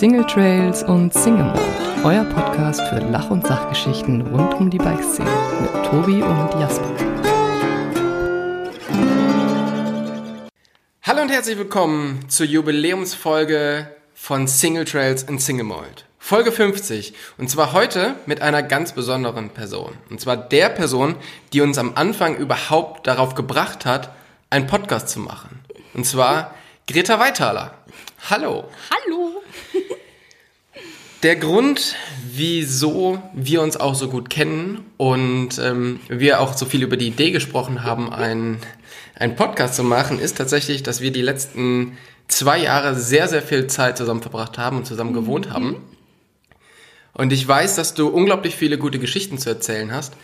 Single Trails und Single Mode, euer Podcast für Lach- und Sachgeschichten rund um die Bikeszene mit Tobi und Jasper. Hallo und herzlich willkommen zur Jubiläumsfolge von Single Trails und Single Mold. Folge 50. Und zwar heute mit einer ganz besonderen Person. Und zwar der Person, die uns am Anfang überhaupt darauf gebracht hat, einen Podcast zu machen. Und zwar Greta Weithaler. Hallo. Hallo. Der Grund, wieso wir uns auch so gut kennen und ähm, wir auch so viel über die Idee gesprochen haben, einen, einen Podcast zu machen, ist tatsächlich, dass wir die letzten zwei Jahre sehr, sehr viel Zeit zusammen verbracht haben und zusammen gewohnt haben. Und ich weiß, dass du unglaublich viele gute Geschichten zu erzählen hast.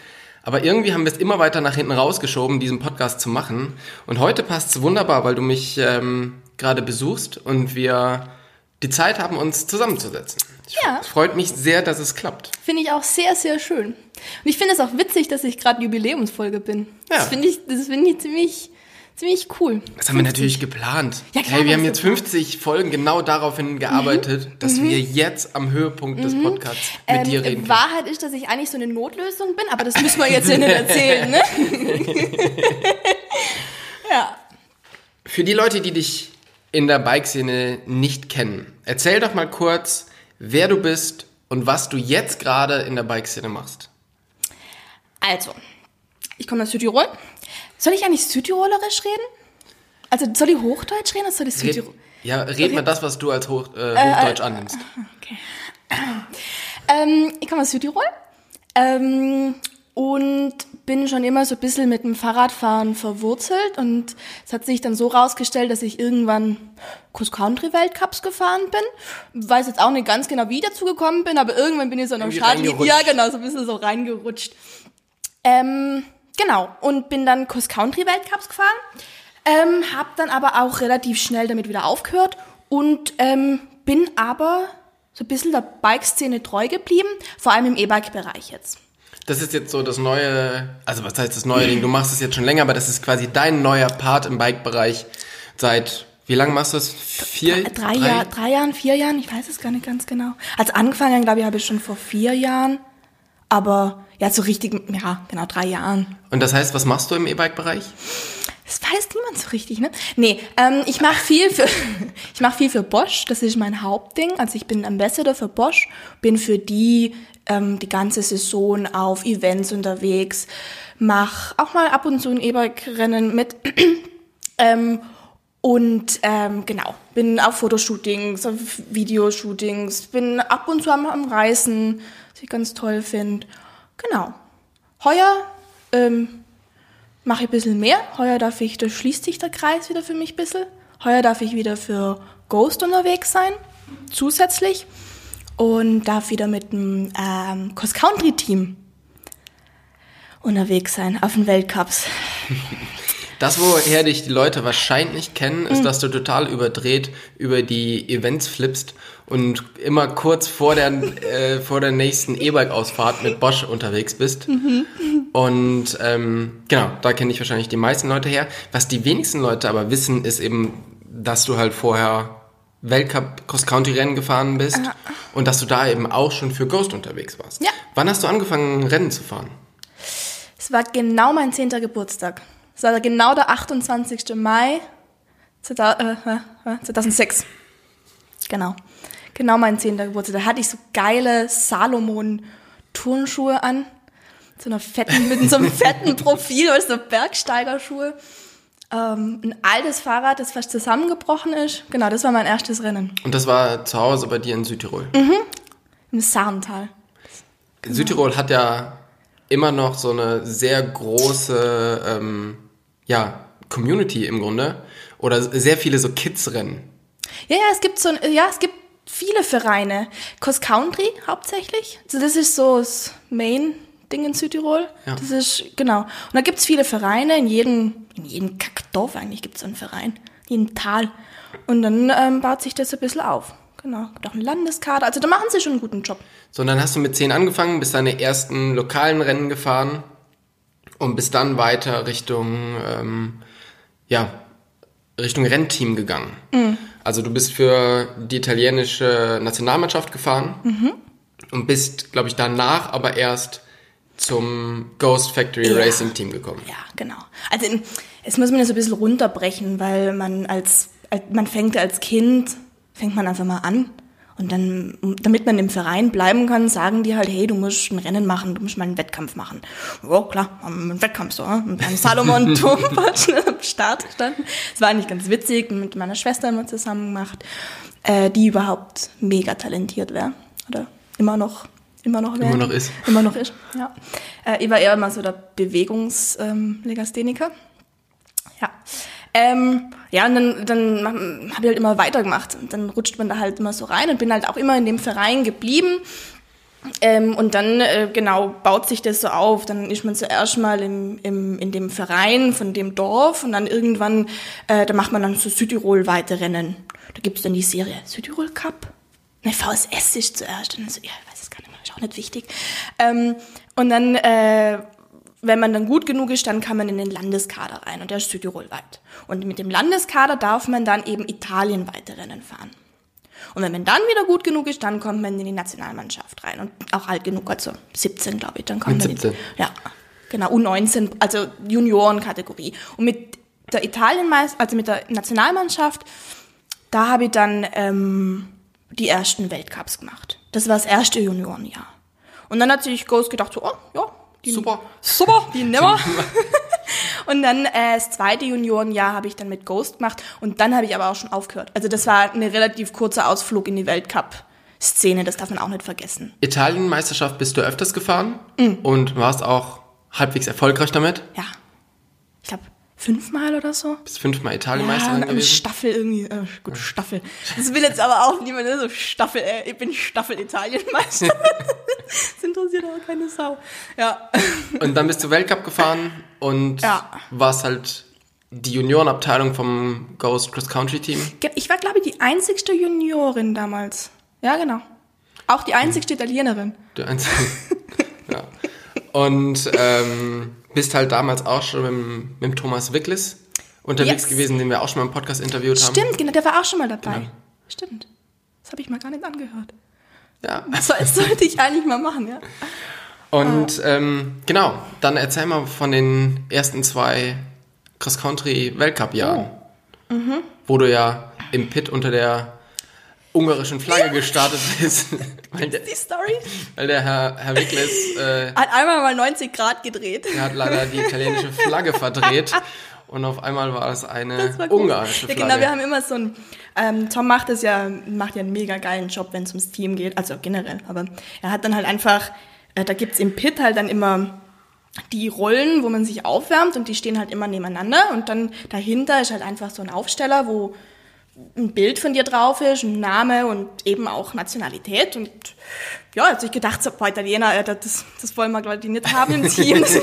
Aber irgendwie haben wir es immer weiter nach hinten rausgeschoben, diesen Podcast zu machen. Und heute passt es wunderbar, weil du mich ähm, gerade besuchst und wir die Zeit haben, uns zusammenzusetzen. Ja. Freut mich sehr, dass es klappt. Finde ich auch sehr, sehr schön. Und ich finde es auch witzig, dass ich gerade Jubiläumsfolge bin. Ja. Das finde ich, das finde ich ziemlich, ziemlich cool. Das haben wir natürlich geplant. Ja, klar, hey, wir haben jetzt 50 Folgen genau daraufhin gearbeitet, dass wir jetzt am Höhepunkt des Podcasts mit dir reden können. Ähm, Wahrheit ist, dass ich eigentlich so eine Notlösung bin, aber das müssen wir jetzt ja nicht erzählen, ne? ja. Für die Leute, die dich in der Bikeszene nicht kennen, erzähl doch mal kurz, wer du bist und was du jetzt gerade in der Bikeszene machst. Also, ich komme aus Südtirol. Soll ich eigentlich Südtirolerisch reden? Also, soll ich Hochdeutsch reden oder soll ich Südtirol? ja, red mal das, was du als Hoch, äh, Hochdeutsch annimmst. Okay. Ähm, ich komme aus Südtirol ähm, und bin schon immer so ein bisschen mit dem Fahrradfahren verwurzelt und es hat sich dann so rausgestellt, dass ich irgendwann Cross-Country-Weltcups gefahren bin. Weiß jetzt auch nicht ganz genau, wie ich dazu gekommen bin, aber irgendwann bin ich so in einem Start. Ja, genau, so ein bisschen so reingerutscht. Ähm, genau, und bin dann Cross-Country-Weltcups gefahren, ähm, hab dann aber auch relativ schnell damit wieder aufgehört und ähm, bin aber so ein bisschen der Bike-Szene treu geblieben, vor allem im E-Bike-Bereich jetzt. Das ist jetzt so das neue, also was heißt das neue Ding? Du machst es jetzt schon länger, aber das ist quasi dein neuer Part im Bike-Bereich seit, wie lange machst du das? Vier? Drei, Jahr, drei Jahren, vier Jahren, ich weiß es gar nicht ganz genau. Als angefangen, glaube ich, habe ich schon vor vier Jahren, aber ja, so richtig, ja, genau, drei Jahren. Und das heißt, was machst du im E-Bike-Bereich? Das weiß niemand so richtig, ne? Nee, ähm, ich mache viel für ich mache viel für Bosch, das ist mein Hauptding. Also ich bin Ambassador für Bosch, bin für die ähm, die ganze Saison auf Events unterwegs, mach auch mal ab und zu ein E-Bike-Rennen mit. ähm, und ähm, genau, bin auf Fotoshootings, auf Videoshootings, bin ab und zu am, am Reisen, was ich ganz toll finde. Genau. Heuer ähm, mache ich ein bisschen mehr. Heuer darf ich, da schließt sich der Kreis wieder für mich ein bisschen. Heuer darf ich wieder für Ghost unterwegs sein, zusätzlich. Und darf wieder mit dem ähm, Cross-Country-Team unterwegs sein, auf den Weltcups. Das, woher dich die Leute wahrscheinlich kennen, ist, dass du total überdreht über die Events flippst und immer kurz vor der, äh, vor der nächsten E-Bike-Ausfahrt mit Bosch unterwegs bist. Und ähm, genau, da kenne ich wahrscheinlich die meisten Leute her. Was die wenigsten Leute aber wissen, ist eben, dass du halt vorher Weltcup Cross-Country-Rennen gefahren bist und dass du da eben auch schon für Ghost unterwegs warst. Ja. Wann hast du angefangen, Rennen zu fahren? Es war genau mein 10. Geburtstag. Es war genau der 28. Mai 2000, äh, äh, 2006. Genau. Genau mein 10. Geburtstag. Da hatte ich so geile Salomon-Turnschuhe an. So einer fetten, mit so einem fetten Profil, weißt du, so Bergsteigerschuhe. Ähm, ein altes Fahrrad, das fast zusammengebrochen ist. Genau, das war mein erstes Rennen. Und das war zu Hause bei dir in Südtirol. Im Saarntal. Südtirol hat ja immer noch so eine sehr große ähm, ja, Community im Grunde. Oder sehr viele so Kids-Rennen. Ja, ja, es gibt so, ein- ja, es gibt viele Vereine. Cross Country hauptsächlich. Also das ist so das Main-Ding in Südtirol. Ja. Das ist, genau. Und da gibt's viele Vereine. In jedem, in jedem Kackdorf eigentlich gibt's so einen Verein. In jedem Tal. Und dann ähm, baut sich das ein bisschen auf. Genau. Gibt auch einen Landeskader. Also da machen sie schon einen guten Job. So, und dann hast du mit 10 angefangen, bist deine ersten lokalen Rennen gefahren und bist dann weiter Richtung, ähm, ja, Richtung Rennteam gegangen. Also du bist für die italienische Nationalmannschaft gefahren und bist, glaube ich, danach aber erst zum Ghost Factory Ja. Racing Team gekommen. Ja, genau. Also es muss man ja so ein bisschen runterbrechen, weil man als, man fängt als Kind, fängt man einfach mal an. Und dann, damit man im Verein bleiben kann, sagen die halt, hey, du musst ein Rennen machen, du musst mal einen Wettkampf machen. Ja, klar, haben wir einen Wettkampf so. ne? Und dann Salomon Turm am Start gestanden. Es war eigentlich ganz witzig, mit meiner Schwester immer zusammen gemacht, äh, die überhaupt mega talentiert wäre. Oder immer noch, immer noch. Immer noch ist. Immer noch ist, ja. Äh, ich war eher immer so der Bewegungslegastheniker. Ähm, ja. Ähm, ja, und dann, dann habe ich halt immer weitergemacht. Und dann rutscht man da halt immer so rein und bin halt auch immer in dem Verein geblieben. Ähm, und dann, äh, genau, baut sich das so auf. Dann ist man zuerst mal im, im, in dem Verein von dem Dorf und dann irgendwann, äh, da macht man dann so Südtirol-weite Rennen. Da gibt's dann die Serie Südtirol Cup. Ne, VSS ist zuerst. Dann so, ja, auch nicht wichtig. Ähm, und dann, äh, wenn man dann gut genug ist, dann kann man in den Landeskader rein und der ist Südtirol weit. Und mit dem Landeskader darf man dann eben italienweite Rennen fahren. Und wenn man dann wieder gut genug ist, dann kommt man in die Nationalmannschaft rein und auch alt genug, also 17 glaube ich, dann kommt Mit man 17? In, ja, genau, U19, also Juniorenkategorie. Und mit der Italienmeister, also mit der Nationalmannschaft, da habe ich dann ähm, die ersten Weltcups gemacht. Das war das erste Juniorenjahr. Und dann hat sich Ghost gedacht, so, oh, ja, die, Super. super, die wir. Und dann äh, das zweite Juniorenjahr habe ich dann mit Ghost gemacht und dann habe ich aber auch schon aufgehört. Also das war eine relativ kurzer Ausflug in die Weltcup-Szene, das darf man auch nicht vergessen. Italienmeisterschaft bist du öfters gefahren Mhm. und warst auch halbwegs erfolgreich damit. Ja, ich glaube fünfmal oder so. Bist fünfmal Ja, Italienmeisterin am gewesen. Staffel irgendwie, äh, gut, Staffel. Das will jetzt aber auch niemand, so Staffel, äh, ich bin Staffel Italienmeister. das interessiert aber keine Sau. Ja. Und dann bist du Weltcup gefahren und Ja. warst halt die Juniorenabteilung vom Ghost Cross Country Team. Ich war, glaube ich, die einzigste Juniorin damals. Ja, genau. Auch die einzigste Italienerin. Der einzige. ja. Und ähm, bist halt damals auch schon mit, mit Thomas Wickles unterwegs Yes. gewesen, den wir auch schon mal im Podcast interviewt haben. Stimmt, genau, der war auch schon mal dabei. Genau. Stimmt. Das habe ich mal gar nicht angehört. Ja. Das soll- das sollte ich eigentlich mal machen, ja. Und ähm, genau, dann erzähl mal von den ersten zwei Cross-Country-Weltcup-Jahren. Oh. Mhm. Wo du ja im Pit unter der ungarischen Flagge gestartet bist. weil, der, Die Story weil der Herr, Herr Wickles, äh, hat einmal mal 90 Grad gedreht. der hat leider die italienische Flagge verdreht. Und auf einmal war es eine Das war ungarische Ja, Flagge. genau, wir haben immer so ein, ähm, Tom macht es ja, macht ja einen mega geilen Job, wenn es ums Team geht, also generell, aber er hat dann halt einfach, äh, da gibt's im Pit halt dann immer die Rollen, wo man sich aufwärmt und die stehen halt immer nebeneinander und dann dahinter ist halt einfach so ein Aufsteller, wo ein Bild von dir drauf ist, ein Name und eben auch Nationalität und ja, also ich gedacht, so, boah, Italiener, das, das wollen wir glaube ich nicht haben im Team.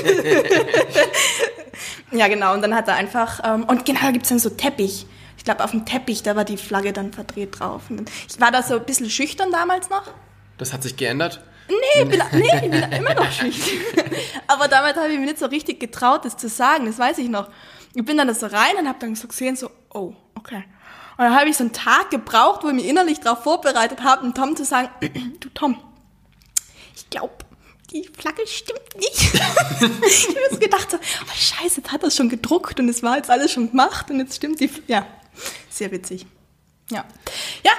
Ja, genau. Und dann hat er einfach, ähm, und genau, da gibt's dann so Teppich. Ich glaube, auf dem Teppich, da war die Flagge dann verdreht drauf. Und ich war da so ein bisschen schüchtern damals noch. das hat sich geändert. Nee, bin, nee, ich bin immer noch schüchtern. Aber damals habe ich mir nicht so richtig getraut, das zu sagen, das weiß ich noch. Ich bin dann da so rein und habe dann so gesehen, so, oh, okay. Und dann habe ich so einen Tag gebraucht, wo ich mich innerlich darauf vorbereitet habe, um Tom zu sagen, du Tom, ich glaube, die Flagge stimmt nicht. ich habe so gedacht, so, oh scheiße, jetzt hat er schon gedruckt und es war jetzt alles schon gemacht und jetzt stimmt die Fl Ja, sehr witzig. Ja, ja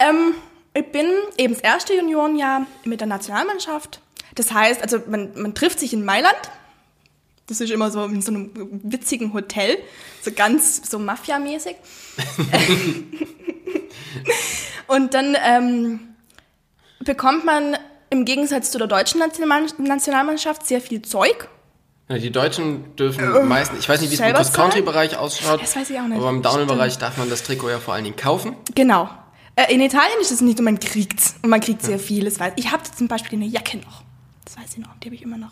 ähm, ich bin eben das erste Juniorenjahr mit der Nationalmannschaft. Das heißt, also man, man trifft sich in Mailand. Das ist immer so in so einem witzigen Hotel, so ganz so Mafia-mäßig. Und dann ähm, bekommt man im Gegensatz zu der deutschen National Nationalmannschaft sehr viel Zeug. Ja, die Deutschen dürfen meistens, ich weiß nicht, wie es im Cross-Country-Bereich ausschaut, Das weiß ich auch nicht. aber im Downhill-Bereich darf man das Trikot ja vor allen Dingen kaufen. Genau. Äh, in Italien ist es nicht und man kriegt's. Und man kriegt sehr viel. Das weiß. Ich habe zum Beispiel eine Jacke noch. Das weiß ich noch. Die habe ich immer noch.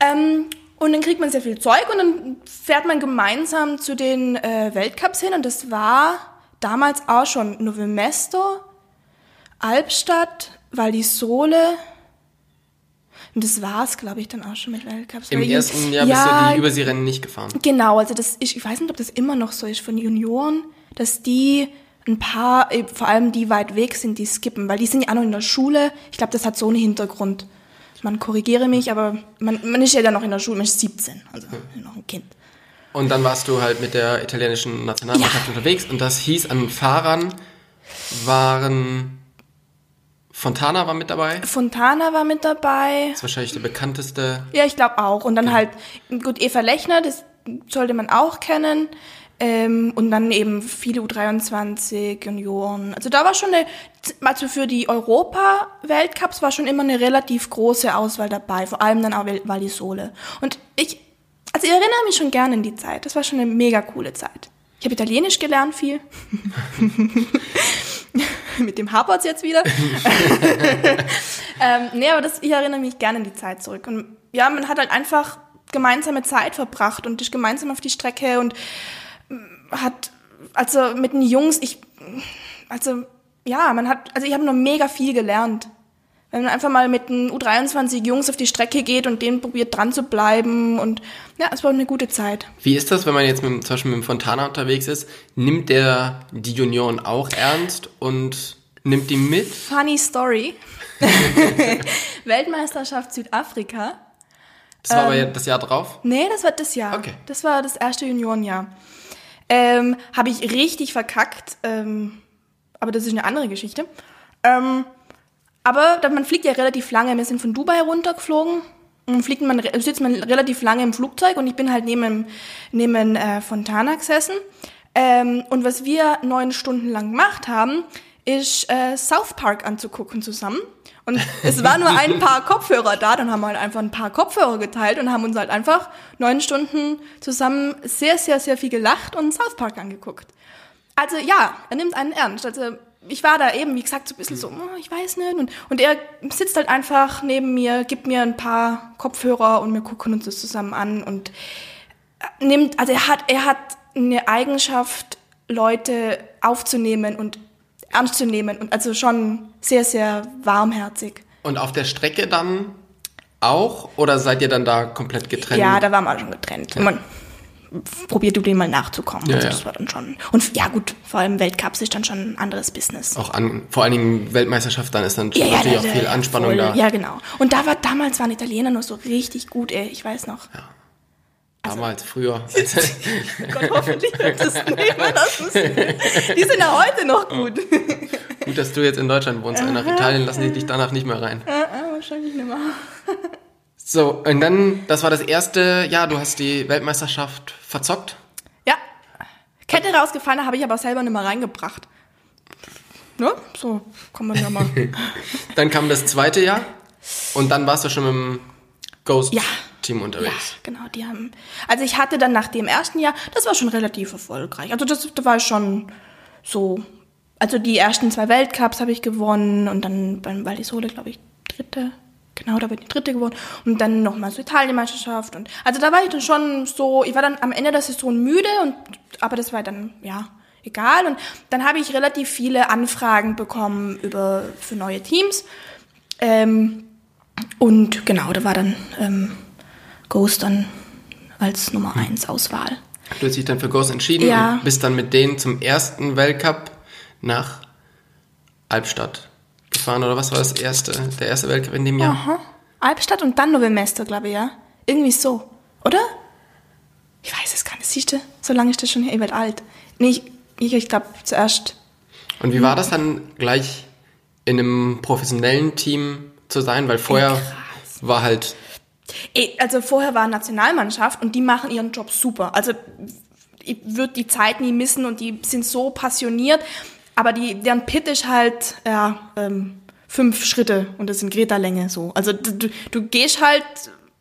Ähm, und dann kriegt man sehr viel Zeug und dann fährt man gemeinsam zu den äh, Weltcups hin. Und das war damals auch schon Novo Mesto, Albstadt, Val di Sole, Und das war's, glaube ich, dann auch schon mit Weltcups. Im ersten Jahr bist du die Überseerennen nicht gefahren. Genau, also das ist, ich weiß nicht, ob das immer noch so ist von Junioren, dass die ein paar, eh, vor allem die weit weg sind, die skippen, weil die sind ja auch noch in der Schule. Ich glaube, das hat so einen Hintergrund. Man korrigiere mich, aber man, man ist ja dann noch in der Schule, man ist 17, also noch ein Kind. Und dann warst du halt mit der italienischen Nationalmannschaft unterwegs und das hieß an Fahrern waren Fontana war mit dabei. Das Fontana war mit dabei. ist wahrscheinlich der bekannteste. Ja, ich glaube auch. Und dann halt, gut, Eva Lechner, das sollte man auch kennen. Ähm, und dann eben viele U23, Junioren. Also da war schon eine, also für die Europa-Weltcups war schon immer eine relativ große Auswahl dabei. Vor allem dann auch Val- Valisole. Und ich, also ich erinnere mich schon gerne an die Zeit. Das war schon eine mega coole Zeit. Ich habe Italienisch gelernt viel. Mit dem Haberts jetzt wieder. ähm, nee, aber das, ich erinnere mich gerne an die Zeit zurück. Und ja, man hat halt einfach gemeinsame Zeit verbracht und ist gemeinsam auf die Strecke und hat, also mit den Jungs, ich, also ja, man hat, also ich habe noch mega viel gelernt. Wenn man einfach mal mit den U23 Jungs auf die Strecke geht und denen probiert dran zu bleiben und ja, es war eine gute Zeit. Wie ist das, wenn man jetzt mit, zum Beispiel mit dem Fontana unterwegs ist? Nimmt der die Junioren auch ernst und nimmt die mit? Funny Story. Weltmeisterschaft Südafrika. Das war aber ja das Jahr drauf. Nee, das war das Jahr. Okay. Das war das erste Juniorenjahr. Ähm, Habe ich richtig verkackt, ähm, aber das ist eine andere Geschichte. Ähm, aber man fliegt ja relativ lange. Wir sind von Dubai runtergeflogen. Und fliegt man, sitzt man relativ lange im Flugzeug und ich bin halt neben, neben äh, Fontana gesessen. Ähm, und was wir neun Stunden lang gemacht haben, ist äh, South Park anzugucken zusammen. Und es war nur ein paar Kopfhörer da, dann haben wir halt einfach ein paar Kopfhörer geteilt und haben uns halt einfach neun Stunden zusammen sehr, sehr, sehr viel gelacht und South Park angeguckt. Also ja, er nimmt einen ernst. Also ich war da eben, wie gesagt, so ein bisschen so, oh, ich weiß nicht. Und, und er sitzt halt einfach neben mir, gibt mir ein paar Kopfhörer und wir gucken uns das zusammen an und nimmt, also er hat, er hat eine Eigenschaft, Leute aufzunehmen und ernst zu nehmen und also schon sehr, sehr warmherzig. Und auf der Strecke dann auch? Oder seid ihr dann da komplett getrennt? Ja, da waren wir schon getrennt. Und man probiert du dem mal nachzukommen. Ja, also ja. das war dann schon. Und ja gut, vor allem Weltcups ist dann schon ein anderes Business. Auch an, vor allen Dingen Weltmeisterschaft, dann ist dann Ja, ja, natürlich da- auch viel Anspannung voll. da. Ja, genau. Und da war damals waren Italiener noch so richtig gut, ey. Ich weiß noch. Damals, früher. Gott, hoffentlich wird das niemand wissen. Die sind ja heute noch gut. Gut, dass du jetzt in Deutschland wohnst. Nach Italien lassen die dich danach nicht mehr rein. Ah, wahrscheinlich nicht mehr. So, und dann, das war das erste Jahr, du hast die Weltmeisterschaft verzockt. Ja. Kette rausgefallen, habe ich aber selber nicht mehr reingebracht. Ne? So, kann man ja mal. Dann kam das zweite Jahr und dann warst du schon mit dem Ja. Ja, unterwegs. genau, die haben. Also ich hatte dann nach dem ersten Jahr, das war schon relativ erfolgreich. Also das, da war schon so. Also die ersten zwei Weltcups habe ich gewonnen und dann beim Val di Sole, glaube ich, dritte. Genau, da bin ich dritte geworden. Und dann nochmal so Italienmeisterschaft. Und also da war ich dann schon so, ich war dann am Ende der Saison müde und aber das war dann, ja, egal. Und dann habe ich relativ viele Anfragen bekommen über für neue Teams. Ähm, und genau, da war dann ähm, Ghost dann als Nummer 1 Auswahl. Du hast dich dann für Ghost entschieden Ja. und bist dann mit denen zum ersten Weltcup nach Albstadt gefahren. Oder was war das erste, der erste Weltcup in dem Jahr? Aha. Albstadt und dann Novemester, glaube ich, ja. Irgendwie so. Oder? Ich weiß es gar nicht. Siehst du, so lange ist das schon her. Ich werde alt. Nee, ich, ich, ich glaube zuerst. Und wie war das dann gleich in einem professionellen Team zu sein? Weil vorher war halt, Also vorher war Nationalmannschaft und die machen ihren Job super. Also ich würde die Zeit nie missen und die sind so passioniert. Aber die, deren Pit ist halt, ja, ähm, fünf Schritte und das sind Greta-Länge so. Also du, du- du gehst halt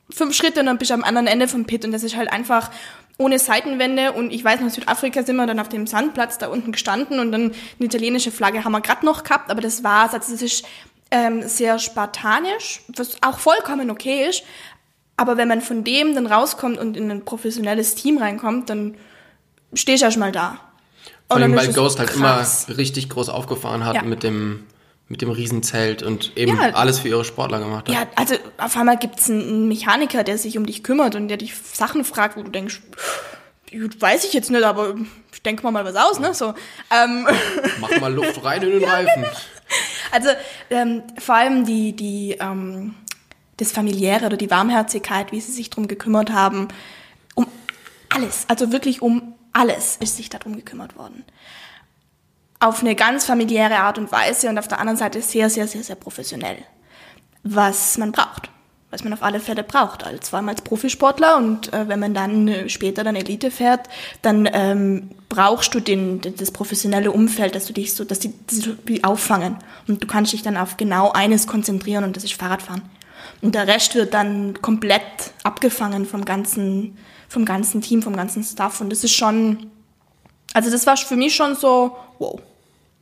fünf Schritte und dann bist du am anderen Ende vom Pit und das ist halt einfach ohne Seitenwände und ich weiß noch, in Südafrika sind wir dann auf dem Sandplatz da unten gestanden und dann eine italienische Flagge haben wir gerade noch gehabt, aber das war's. Also das ist ähm, sehr spartanisch, was auch vollkommen okay ist, aber wenn man von dem dann rauskommt und in ein professionelles Team reinkommt, dann stehst du mal da. vor allem weil Ghost halt krass. immer richtig groß aufgefahren hat Ja. mit dem mit dem Riesenzelt und eben Ja. alles für ihre Sportler gemacht hat. Ja, also auf einmal gibt's einen Mechaniker, der sich um dich kümmert und der dich Sachen fragt, wo du denkst, gut, weiß ich jetzt nicht, aber ich denke mal mal was aus, ne? So. Ähm, Mach mal Luft rein in den Reifen. also ähm, vor allem die, die, ähm, das Familiäre oder die Warmherzigkeit, wie sie sich drum gekümmert haben, um alles, also wirklich um alles ist sich darum gekümmert worden. Auf eine ganz familiäre Art und Weise und auf der anderen Seite sehr, sehr, sehr, sehr professionell. Was man braucht. Was man auf alle Fälle braucht. Als, vor allem als Profisportler und äh, wenn man dann äh, später dann Elite fährt, dann ähm, brauchst du den, das professionelle Umfeld, dass du dich so, dass die, die auffangen. Und du kannst dich dann auf genau eines konzentrieren und das ist Fahrradfahren. Und der Rest wird dann komplett abgefangen vom ganzen, vom ganzen Team, vom ganzen Staff. Und das ist schon, also das war für mich schon so, wow,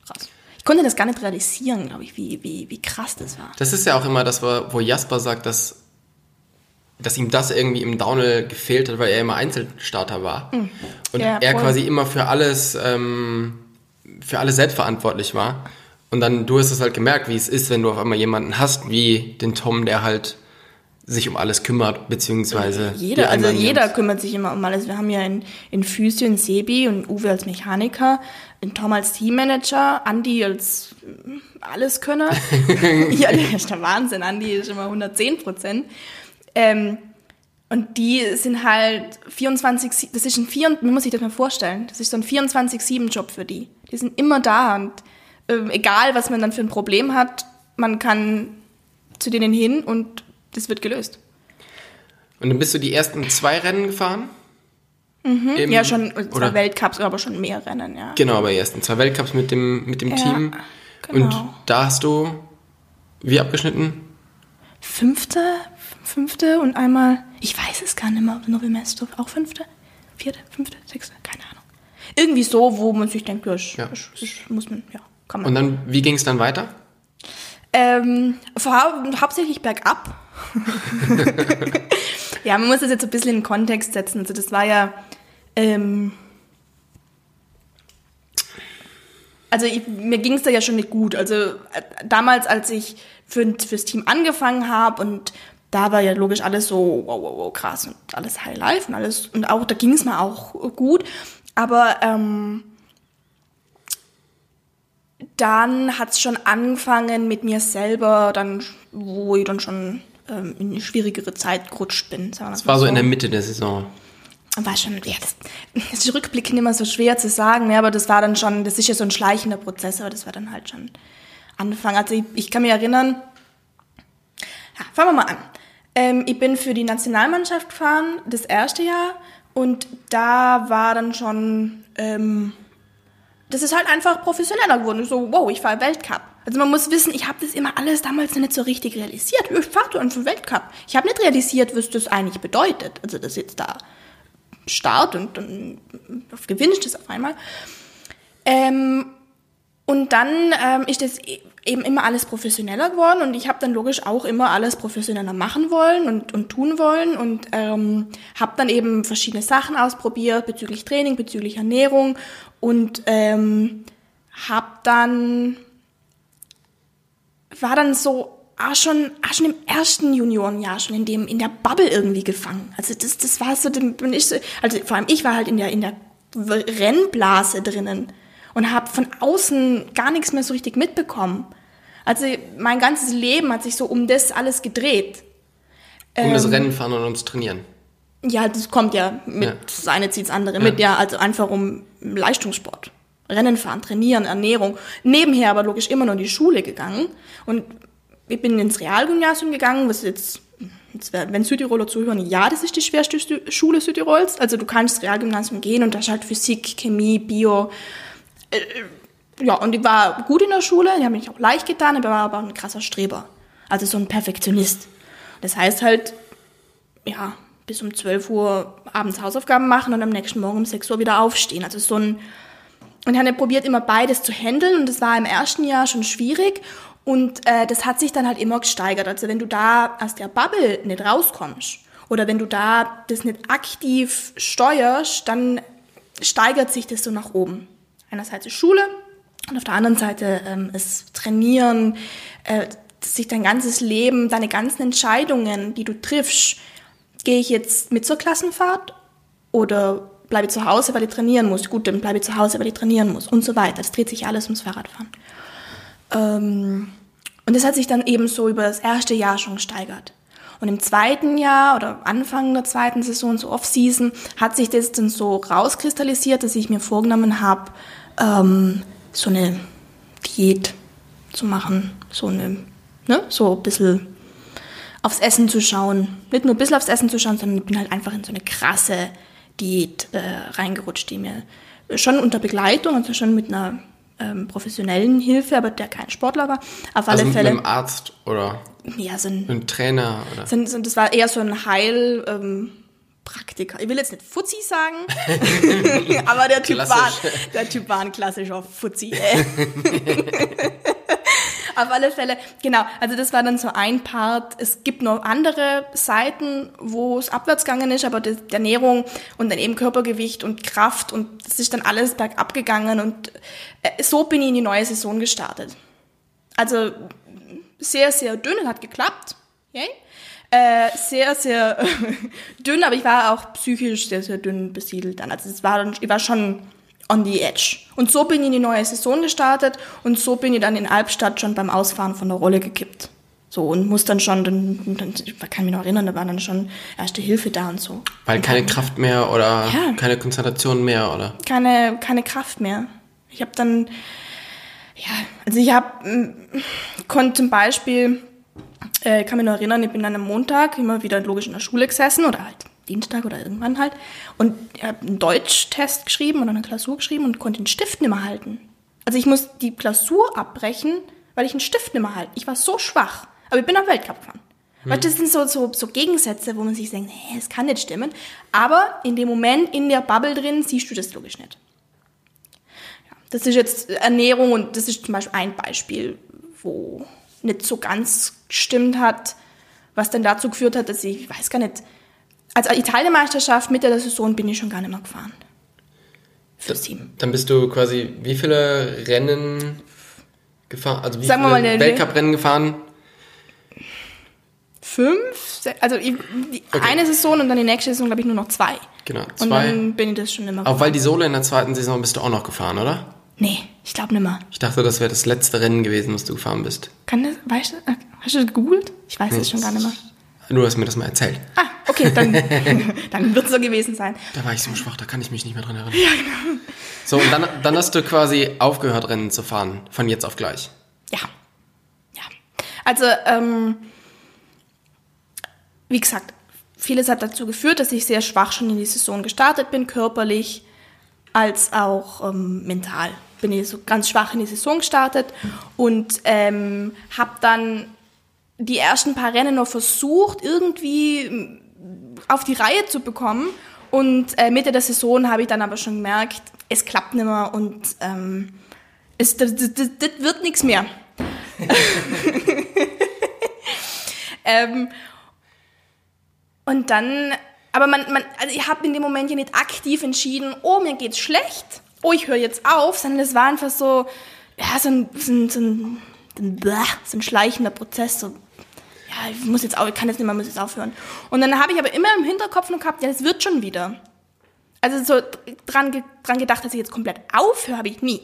krass. Ich konnte das gar nicht realisieren, glaube ich, wie, wie, wie krass das war. Das ist ja auch immer das, wo Jasper sagt, dass, dass ihm das irgendwie im Downhill gefehlt hat, weil er immer Einzelstarter war. Und Hm. Ja, er voll. quasi immer für alles, ähm, für alles selbstverantwortlich war. Und dann, du hast es halt gemerkt, wie es ist, wenn du auf einmal jemanden hast, wie den Tom, der halt sich um alles kümmert, beziehungsweise Jeder, also jeder Jungs. kümmert sich immer um alles. Wir haben ja in, in Physio, in Sebi und Uwe als Mechaniker, in Tom als Teammanager, Andi als mm, Alleskönner. ja, der ist der Wahnsinn. Andi ist immer 110 Prozent. Ähm, und die sind halt 24, sie- das ist ein 4, man muss sich das mal vorstellen, das ist so ein 24-7-Job für die. Die sind immer da und ähm, egal, was man dann für ein Problem hat, man kann zu denen hin und das wird gelöst. Und dann bist du die ersten zwei Rennen gefahren? Im- Ja, schon zwei oder? Weltcups, aber schon mehr Rennen, ja. Genau, aber die ersten zwei Weltcups mit dem, mit dem Ja, Team. genau. Und da hast du wie abgeschnitten? Fünfte, fünfte und einmal, ich weiß es gar nicht mehr, Novi Mesto, auch fünfte, vierte, fünfte, sechste, keine Ahnung. Irgendwie so, wo man sich denkt, ja, Ja. ist, ist, muss man, ja, man. Und dann, wie ging es dann weiter? Ähm, vor, hauptsächlich bergab. ja, man muss das jetzt so ein bisschen in den Kontext setzen. Also das war ja, ähm, also ich, mir ging es da ja schon nicht gut. Also äh, damals, als ich für, fürs Team angefangen habe und da war ja logisch alles so wow, wow, wow, krass und alles High Life und alles und auch da ging es mir auch gut. Aber ähm, dann hat es schon angefangen mit mir selber, dann, wo ich dann schon ähm, in eine schwierigere Zeit gerutscht bin. Wir Das war so in der Mitte der Saison. war schon, ja, das, das ist rückblickend immer so schwer zu sagen, ne, aber das war dann schon, das ist ja so ein schleichender Prozess, aber das war dann halt schon Anfang. Also ich, ich kann mich erinnern, ja, fangen wir mal an. Ähm, ich bin für die Nationalmannschaft gefahren, das erste Jahr, und da war dann schon, ähm, das ist halt einfach professioneller geworden. So, wow, ich fahre Weltcup. Also man muss wissen, ich habe das immer alles damals nicht so richtig realisiert. Ich fahre einfach Weltcup. Ich habe nicht realisiert, was das eigentlich bedeutet. Also das jetzt da Start und dann auf gewünscht ist auf einmal. Ähm, und dann ähm, ist das eben immer alles professioneller geworden und ich habe dann logisch auch immer alles professioneller machen wollen und, und tun wollen und ähm, habe dann eben verschiedene Sachen ausprobiert bezüglich Training, bezüglich Ernährung und ähm, habe dann war dann so auch schon, auch schon im ersten Juniorenjahr schon in dem in der Bubble irgendwie gefangen. Also das das war so, bin ich so, also vor allem ich war halt in der in der Rennblase drinnen und habe von außen gar nichts mehr so richtig mitbekommen. Also mein ganzes Leben hat sich so um das alles gedreht. Um Ähm. das Rennen fahren und ums Trainieren. Ja, das kommt ja mit, Ja. das eine zieht das andere mit, ja, also einfach um Leistungssport. Rennen fahren, trainieren, Ernährung. Nebenher aber logisch immer noch in die Schule gegangen. Und ich bin ins Realgymnasium gegangen, was jetzt, jetzt wenn Südtiroler zuhören, ja, das ist die schwerste Schule Südtirols. Also du kannst ins Realgymnasium gehen und da ist halt Physik, Chemie, Bio. Ja, und ich war gut in der Schule, die haben mich auch leicht getan, aber war aber ein krasser Streber. Also so ein Perfektionist. Das heißt halt, ja, bis um 12 Uhr abends Hausaufgaben machen und am nächsten Morgen um 6 Uhr wieder aufstehen. Also so ein, und ich habe probiert immer beides zu handeln und das war im ersten Jahr schon schwierig und äh, das hat sich dann halt immer gesteigert. Also wenn du da aus der Bubble nicht rauskommst oder wenn du da das nicht aktiv steuerst, dann steigert sich das so nach oben. Einerseits die Schule Und auf der anderen Seite ähm, ist Trainieren, äh, sich dein ganzes Leben, deine ganzen Entscheidungen, die du triffst, gehe ich jetzt mit zur Klassenfahrt oder bleibe zu Hause, weil ich trainieren muss. Gut, dann bleibe ich zu Hause, weil ich trainieren muss und so weiter. Es dreht sich alles ums Fahrradfahren. Ähm, und das hat sich dann eben so über das erste Jahr schon gesteigert. Und im zweiten Jahr oder Anfang der zweiten Saison, so Off-Season, hat sich das dann so rauskristallisiert, dass ich mir vorgenommen habe, ähm, so eine Diät zu machen. So eine, ne, so ein bisschen aufs Essen zu schauen. Nicht nur ein bisschen aufs Essen zu schauen, sondern ich bin halt einfach in so eine krasse Diät äh, reingerutscht, die mir schon unter Begleitung, also schon mit einer ähm, professionellen Hilfe, aber der kein Sportler war. Auf alle also Fälle. mit einem Arzt oder ja, so ein, einem Trainer oder? ein, so, das war eher so ein Heil. Ähm, Praktiker. Ich will jetzt nicht Fuzzi sagen, aber der Typ, war, der typ war ein klassischer Fuzzi. Ey. Auf alle Fälle, genau. Also das war dann so ein Part. Es gibt noch andere Seiten, wo es abwärts gegangen ist, aber die, die Ernährung und dann eben Körpergewicht und Kraft und es ist dann alles bergab gegangen und äh, so bin ich in die neue Saison gestartet. Also sehr, sehr dünn, hat geklappt. Yay. Äh, sehr, sehr dünn, aber ich war auch psychisch sehr, sehr dünn besiedelt dann. Also es war dann, ich war schon on the edge. Und so bin ich in die neue Saison gestartet und so bin ich dann in Albstadt schon beim Ausfahren von der Rolle gekippt. So, und muss dann schon, dann, dann, ich kann mich noch erinnern, da war dann schon erste Hilfe da und so. Weil keine Kraft mehr oder Ja. keine Konzentration mehr oder? keine, keine Kraft mehr. Ich habe dann, ja, also ich habe, konnte zum Beispiel, äh, kann mich noch erinnern, ich bin dann am Montag immer wieder logisch in der Schule gesessen oder halt Dienstag oder irgendwann halt und ich habe einen Deutschtest geschrieben oder eine Klausur geschrieben und konnte den Stift nicht mehr halten. Also ich muss die Klausur abbrechen, weil ich einen Stift nicht mehr halte. Ich war so schwach, aber ich bin am Weltcup gefahren. Weil das sind so, so, so Gegensätze, wo man sich denkt, nee, das kann nicht stimmen. Aber in dem Moment, in der Bubble drin, siehst du das logisch nicht. Ja, das ist jetzt Ernährung und das ist zum Beispiel ein Beispiel, wo nicht so ganz gestimmt hat, was dann dazu geführt hat, dass ich, ich weiß gar nicht, als Italienmeisterschaft Mitte der Saison bin ich schon gar nicht mehr gefahren. Für sieben. Dann bist du quasi wie viele Rennen gefahren? Also wie Sagen wir viele mal, der- Weltcuprennen gefahren? Fünf? Also ich, die eine Saison und dann die nächste Saison, glaube ich, nur noch zwei. Genau, Und zwei. dann bin ich das schon immer Auch weil die Solo in der zweiten Saison bist du auch noch gefahren, oder? Nee, ich glaube nicht mehr. Ich dachte, das wäre das letzte Rennen gewesen, was du gefahren bist. Kann das, weißt du, äh, hast du das gegoogelt? Ich weiß es schon gar nicht mehr. Du hast mir das mal erzählt. Ah, okay, dann, dann wird es so gewesen sein. Da war ich so schwach, da kann ich mich nicht mehr dran erinnern. Ja, genau. So, und dann, dann hast du quasi aufgehört, Rennen zu fahren. Von jetzt auf gleich. Ja. Ja. Also, ähm, wie gesagt, vieles hat dazu geführt, dass ich sehr schwach schon in die Saison gestartet bin, körperlich als auch ähm, mental. Bin ich so ganz schwach in die Saison gestartet und ähm, habe dann die ersten paar Rennen noch versucht, irgendwie ähm, auf die Reihe zu bekommen. Und äh, Mitte der Saison habe ich dann aber schon gemerkt, es klappt nicht mehr und ähm, es, das, das, das, das wird nichts mehr. ähm, und dann, aber man, man also ich habe in dem Moment ja nicht aktiv entschieden, oh, mir geht's schlecht, oh, ich höre jetzt auf, sondern es war einfach so, ja, so ein, so ein, so ein, so ein, schleichender Prozess, so, ja, ich muss jetzt auch, ich kann jetzt nicht mehr, muss jetzt aufhören. Und dann habe ich aber immer im Hinterkopf noch gehabt, ja, es wird schon wieder. Also so dran, dran gedacht, dass ich jetzt komplett aufhöre, habe ich nie.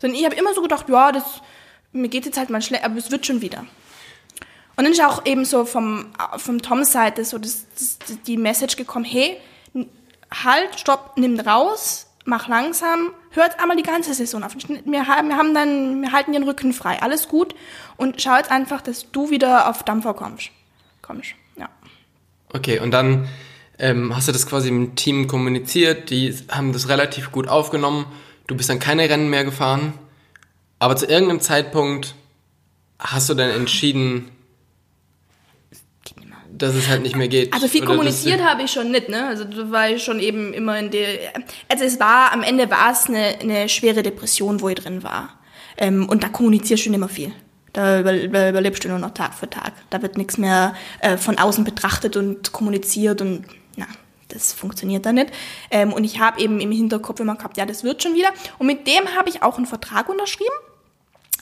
Sondern ich habe immer so gedacht, ja, das, mir geht jetzt halt mal schlecht, aber es wird schon wieder. Und dann ist auch eben so vom, vom Toms Seite so das, das, die Message gekommen, hey, halt, stopp, nimm raus, mach langsam, hört einmal die ganze Saison auf. Wir wir haben dann, wir halten den Rücken frei, alles gut. Und schau jetzt einfach, dass du wieder auf Dampfer kommst. Kommst, ja. Okay, und dann ähm, hast du das quasi im Team kommuniziert, die haben das relativ gut aufgenommen. Du bist dann keine Rennen mehr gefahren, aber zu irgendeinem Zeitpunkt hast du dann entschieden. Dass es halt nicht mehr geht. Also viel kommuniziert habe ich schon nicht, ne? Also da war ich schon eben immer in der. Also es war, am Ende war es eine, eine schwere Depression, wo ich drin war. Ähm, und da kommunizierst du nicht mehr viel. Da über, über, überlebst du nur noch Tag für Tag. Da wird nichts mehr äh, von außen betrachtet und kommuniziert und na, das funktioniert da nicht. Ähm, und ich habe eben im Hinterkopf immer gehabt, ja, das wird schon wieder. Und mit dem habe ich auch einen Vertrag unterschrieben.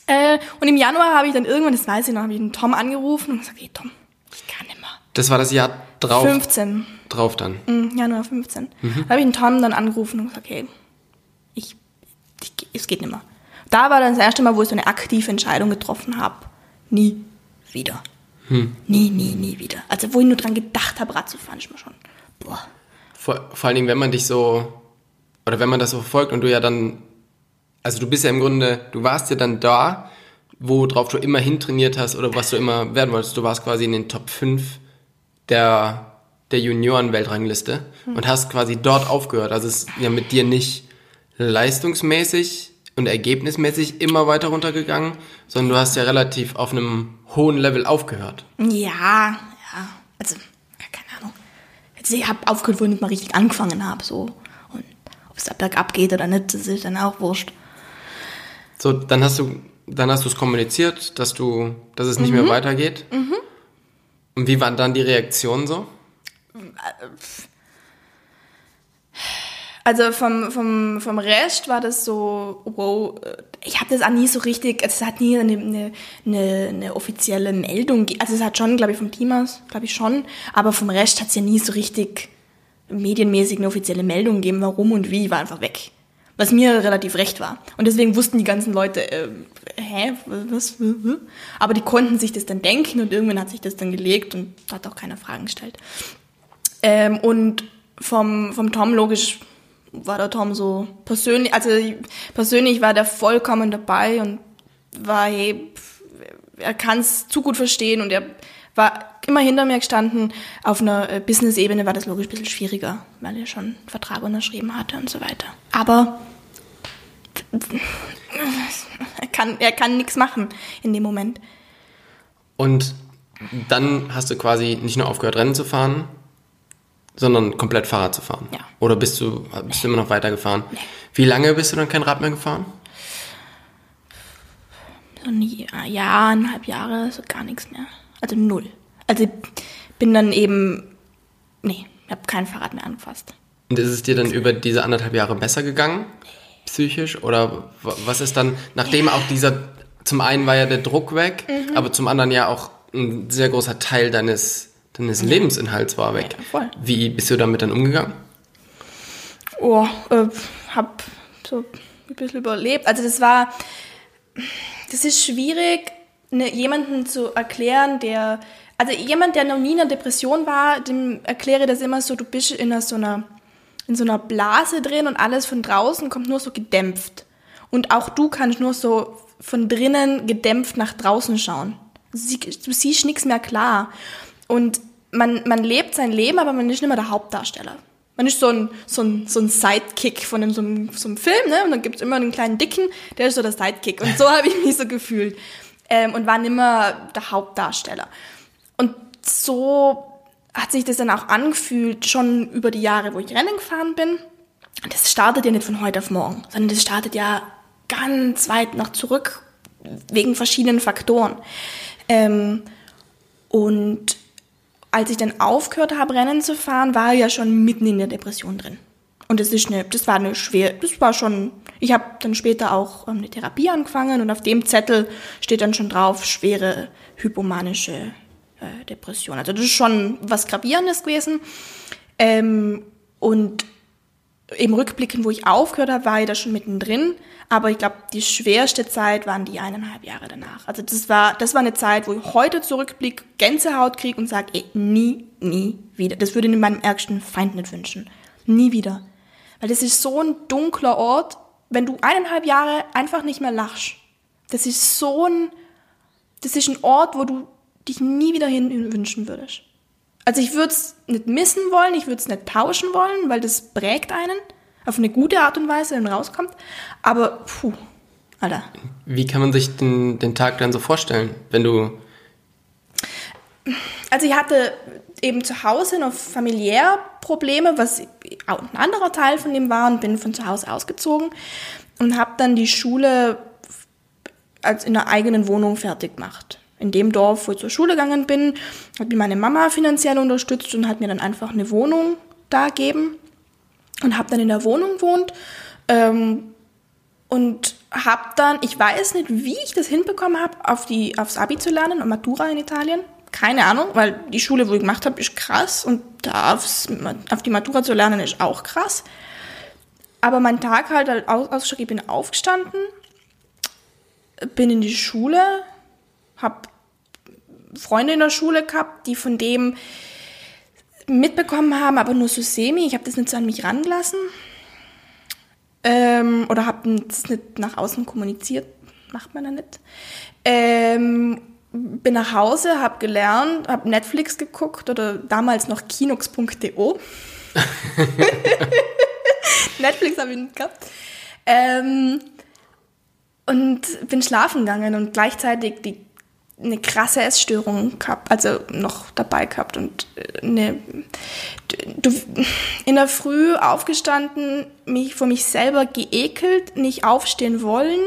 Äh, und im Januar habe ich dann irgendwann, das weiß ich noch, habe ich den Tom angerufen und gesagt, hey Tom, ich kann nicht mehr. Das war das Jahr drauf. 15. Drauf dann. Mhm, Januar 15. Da habe ich den Tom dann angerufen und gesagt, hey, ich, ich, es geht nicht mehr. Da war dann das erste Mal, wo ich so eine aktive Entscheidung getroffen habe. Nie wieder. Nie, nie, nie wieder. Also wo ich nur dran gedacht habe, Rad zu fahren, ist mir schon, boah. Vor, vor allen Dingen, wenn man dich so, oder wenn man das so verfolgt und du ja dann, also du bist ja im Grunde, du warst ja dann da, worauf du immer hintrainiert hast oder was du immer werden wolltest. Du warst quasi in den Top 5 der, der Junioren-Weltrangliste und hast quasi dort aufgehört. Also es ist ja mit dir nicht leistungsmäßig und ergebnismäßig immer weiter runtergegangen, sondern du hast ja relativ auf einem hohen Level aufgehört. Ja, ja. Also, keine Ahnung. Also ich habe aufgehört, wo ich nicht mal richtig angefangen habe. So. Und ob es da bergab geht oder nicht, das ist dann auch wurscht. So, dann hast du, dann hast du es kommuniziert, dass du, dass es nicht mehr weitergeht. Und wie waren dann die Reaktionen so? Also vom, vom, vom Rest war das so, wow, ich habe das auch nie so richtig, also es hat nie eine, eine, eine, eine offizielle Meldung, also es hat schon, glaube ich, vom Team aus, glaube ich schon, aber vom Rest hat es ja nie so richtig medienmäßig eine offizielle Meldung gegeben, warum und wie, war einfach weg. Was mir relativ recht war. Und deswegen wussten die ganzen Leute, äh, hä, was, aber die konnten sich das dann denken und irgendwann hat sich das dann gelegt und hat auch keiner Fragen gestellt. Ähm, und vom, vom Tom logisch war der Tom so persönlich, also persönlich war der vollkommen dabei und war, hey, er kann es zu gut verstehen und er war immer hinter mir gestanden. Auf einer äh, Business-Ebene war das logisch ein bisschen schwieriger, weil er schon einen Vertrag unterschrieben hatte und so weiter. Aber er kann, er kann nichts machen in dem Moment. Und dann hast du quasi nicht nur aufgehört, Rennen zu fahren, sondern komplett Fahrrad zu fahren. Ja. Oder bist du, bist du immer noch weitergefahren? Wie lange bist du dann kein Rad mehr gefahren? so ein Jahr, eineinhalb Jahre, so gar nichts mehr. Also null. Also ich bin dann eben, nee, ich habe kein Fahrrad mehr angefasst. Und ist es dir dann über diese anderthalb Jahre besser gegangen? Psychisch? Oder wa- was ist dann, nachdem auch dieser, zum einen war ja der Druck weg, Mhm. aber zum anderen ja auch ein sehr großer Teil deines, deines Lebensinhalts war weg. Ja, voll. Wie bist du damit dann umgegangen? Oh, äh, hab so ein bisschen überlebt. Also das war, das ist schwierig, ne, jemanden zu erklären, der, also jemand, der noch nie in einer Depression war, dem erkläre ich das immer so, du bist in so einer, in so einer Blase drin und alles von draußen kommt nur so gedämpft. Und auch du kannst nur so von drinnen gedämpft nach draußen schauen. Du sie- du siehst nichts mehr klar. Und man, man lebt sein Leben, aber man ist nicht mehr der Hauptdarsteller. Man ist so ein, so ein, so ein Sidekick von einem, so, einem, so einem Film, ne? Und dann gibt's immer einen kleinen Dicken, der ist so der Sidekick. Und so habe ich mich so gefühlt. Ähm, und war nimmer der Hauptdarsteller. Und so hat sich das dann auch angefühlt, schon über die Jahre, wo ich Rennen gefahren bin. Das startet ja nicht von heute auf morgen, sondern das startet ja ganz weit noch zurück, wegen verschiedenen Faktoren. Ähm, und als ich dann aufgehört habe, Rennen zu fahren, war ich ja schon mitten in der Depression drin. Und das ist eine, das war eine schwer, das war schon, ich habe dann später auch ähm, eine Therapie angefangen und auf dem Zettel steht dann schon drauf, schwere hypomanische äh, Depression. Also das ist schon was Gravierendes gewesen. Ähm, und im Rückblicken, wo ich aufgehört habe, war ich da schon mittendrin. Aber ich glaube, die schwerste Zeit waren die eineinhalb Jahre danach. Also das war, das war eine Zeit, wo ich heute zurückblicke, Gänsehaut kriege und sage, ey, nie, nie wieder. Das würde ich meinem ärgsten Feind nicht wünschen. Nie wieder. Weil das ist so ein dunkler Ort, wenn du eineinhalb Jahre einfach nicht mehr lachst. Das ist so ein, das ist ein Ort, wo du dich nie wieder hin wünschen würdest. Also ich würde es nicht missen wollen, ich würde es nicht tauschen wollen, weil das prägt einen auf eine gute Art und Weise, wenn rauskommt. Aber, puh, Alter. Wie kann man sich den, den Tag dann so vorstellen, wenn du Also ich hatte eben zu Hause noch familiär Probleme, was auch ein anderer Teil von dem war und bin von zu Hause ausgezogen und habe dann die Schule als in einer eigenen Wohnung fertig gemacht. In dem Dorf, wo ich zur Schule gegangen bin, hat mir meine Mama finanziell unterstützt und hat mir dann einfach eine Wohnung da geben und habe dann in der Wohnung gewohnt ähm, und habe dann, ich weiß nicht, wie ich das hinbekommen habe, auf die, aufs Abi zu lernen, Matura in Italien. Keine Ahnung, weil die Schule, wo ich gemacht habe, ist krass und da aufs, auf die Matura zu lernen ist auch krass. Aber mein Tag halt, aus, ich bin aufgestanden, bin in die Schule, habe Freunde in der Schule gehabt, die von dem mitbekommen haben, aber nur so semi. Ich habe das nicht so an mich rangelassen. Ähm, oder habe das nicht nach außen kommuniziert. Macht man ja nicht. Ähm, bin nach Hause, habe gelernt, habe Netflix geguckt oder damals noch kinox.de. Netflix habe ich nicht gehabt. Ähm, und bin schlafen gegangen und gleichzeitig die eine krasse Essstörung gehabt, also noch dabei gehabt und äh, eine, du, in der Früh aufgestanden, mich vor mich selber geekelt, nicht aufstehen wollen,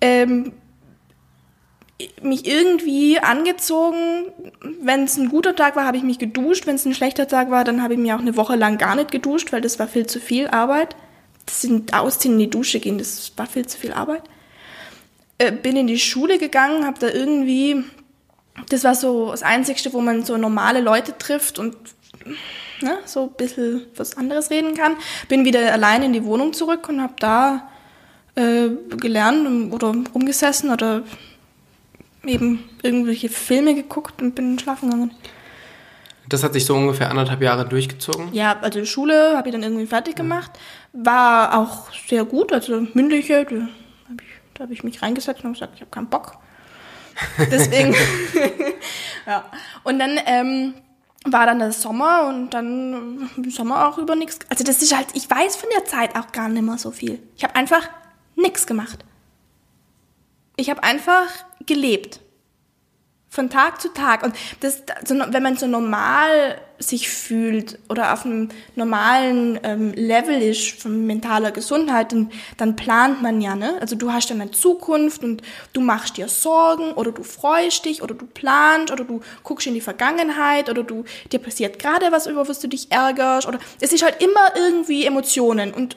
ähm, mich irgendwie angezogen. Wenn es ein guter Tag war, habe ich mich geduscht. Wenn es ein schlechter Tag war, dann habe ich mir auch eine Woche lang gar nicht geduscht, weil das war viel zu viel Arbeit. Das sind Ausziehen in die Dusche gehen, das war viel zu viel Arbeit. Äh, bin in die Schule gegangen, habe da irgendwie, das war so das Einzige, wo man so normale Leute trifft und ne, so ein bisschen was anderes reden kann. Bin wieder allein in die Wohnung zurück und habe da äh, gelernt oder rumgesessen oder eben irgendwelche Filme geguckt und bin schlafen gegangen. Das hat sich so ungefähr anderthalb Jahre durchgezogen? Ja, also Schule habe ich dann irgendwie fertig gemacht. War auch sehr gut, also mündliche, da habe ich mich reingesetzt und gesagt, ich habe keinen Bock. Deswegen. ja. Und dann ähm, war dann der Sommer und dann im Sommer auch über nichts. Also das ist halt, ich weiß von der Zeit auch gar nicht mehr so viel. Ich habe einfach nichts gemacht. Ich habe einfach gelebt. Von Tag zu Tag. Und das, wenn man so normal sich fühlt oder auf einem normalen ähm, Level ist von mentaler Gesundheit, dann, dann plant man ja, ne? Also du hast dann eine Zukunft und du machst dir Sorgen oder du freust dich oder du planst oder du guckst in die Vergangenheit oder du, dir passiert gerade was, über was du dich ärgerst oder es ist halt immer irgendwie Emotionen und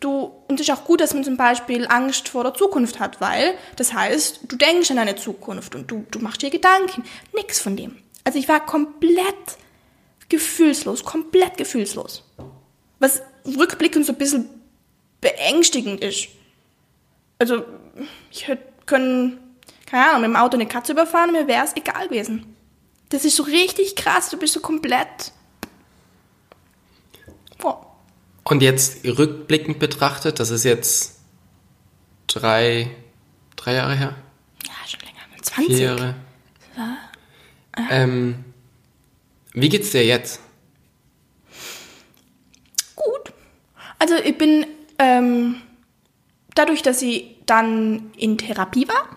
du, und es ist auch gut, dass man zum Beispiel Angst vor der Zukunft hat, weil das heißt, du denkst an deine Zukunft und du, du machst dir Gedanken. Nix von dem. Also ich war komplett gefühlslos, komplett gefühlslos. Was rückblickend so ein bisschen beängstigend ist. Also, ich hätte können, keine Ahnung, mit dem Auto eine Katze überfahren, mir wäre es egal gewesen. Das ist so richtig krass, du bist so komplett. Boah. Und jetzt rückblickend betrachtet, das ist jetzt drei, drei Jahre her? Ja, schon länger. 20. Vier Jahre. Ja. Ähm, wie geht's dir jetzt? Gut. Also ich bin ähm, dadurch, dass ich dann in Therapie war,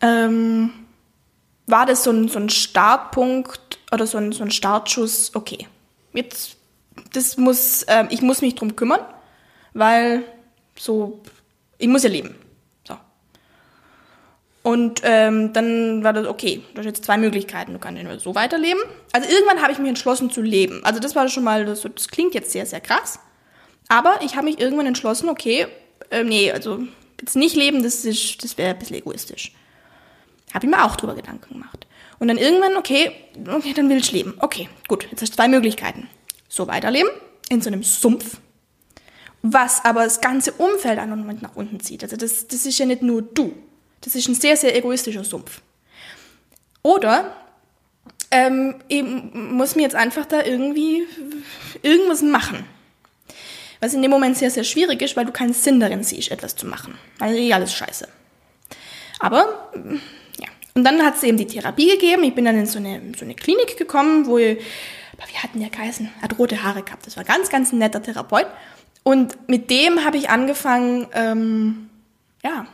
ähm, war das so ein, so ein Startpunkt oder so ein, so ein Startschuss, okay, jetzt das muss, äh, ich muss mich drum kümmern, weil so, ich muss ja leben. So. Und ähm, dann war das, okay, du hast jetzt zwei Möglichkeiten, du kannst entweder so weiterleben. Also irgendwann habe ich mich entschlossen zu leben. Also das war schon mal, das, das klingt jetzt sehr, sehr krass. Aber ich habe mich irgendwann entschlossen, okay, äh, nee, also jetzt nicht leben, das, das wäre ein bisschen egoistisch. Habe ich mir auch drüber Gedanken gemacht. Und dann irgendwann, okay, okay, dann will ich leben. Okay, gut, jetzt hast du zwei Möglichkeiten so weiterleben, in so einem Sumpf, was aber das ganze Umfeld an und nach unten zieht. Also das, das ist ja nicht nur du. Das ist ein sehr, sehr egoistischer Sumpf. Oder ähm, ich muss mir jetzt einfach da irgendwie irgendwas machen. Was in dem Moment sehr, sehr schwierig ist, weil du keinen Sinn darin siehst, etwas zu machen. Weil eh alles scheiße. Aber. Und dann hat es eben die Therapie gegeben. Ich bin dann in so eine, so eine Klinik gekommen, wo ich wir hatten ja geheißen, hat rote Haare gehabt. Das war ganz, ganz ein netter Therapeut. Und mit dem habe ich angefangen, ähm, ja,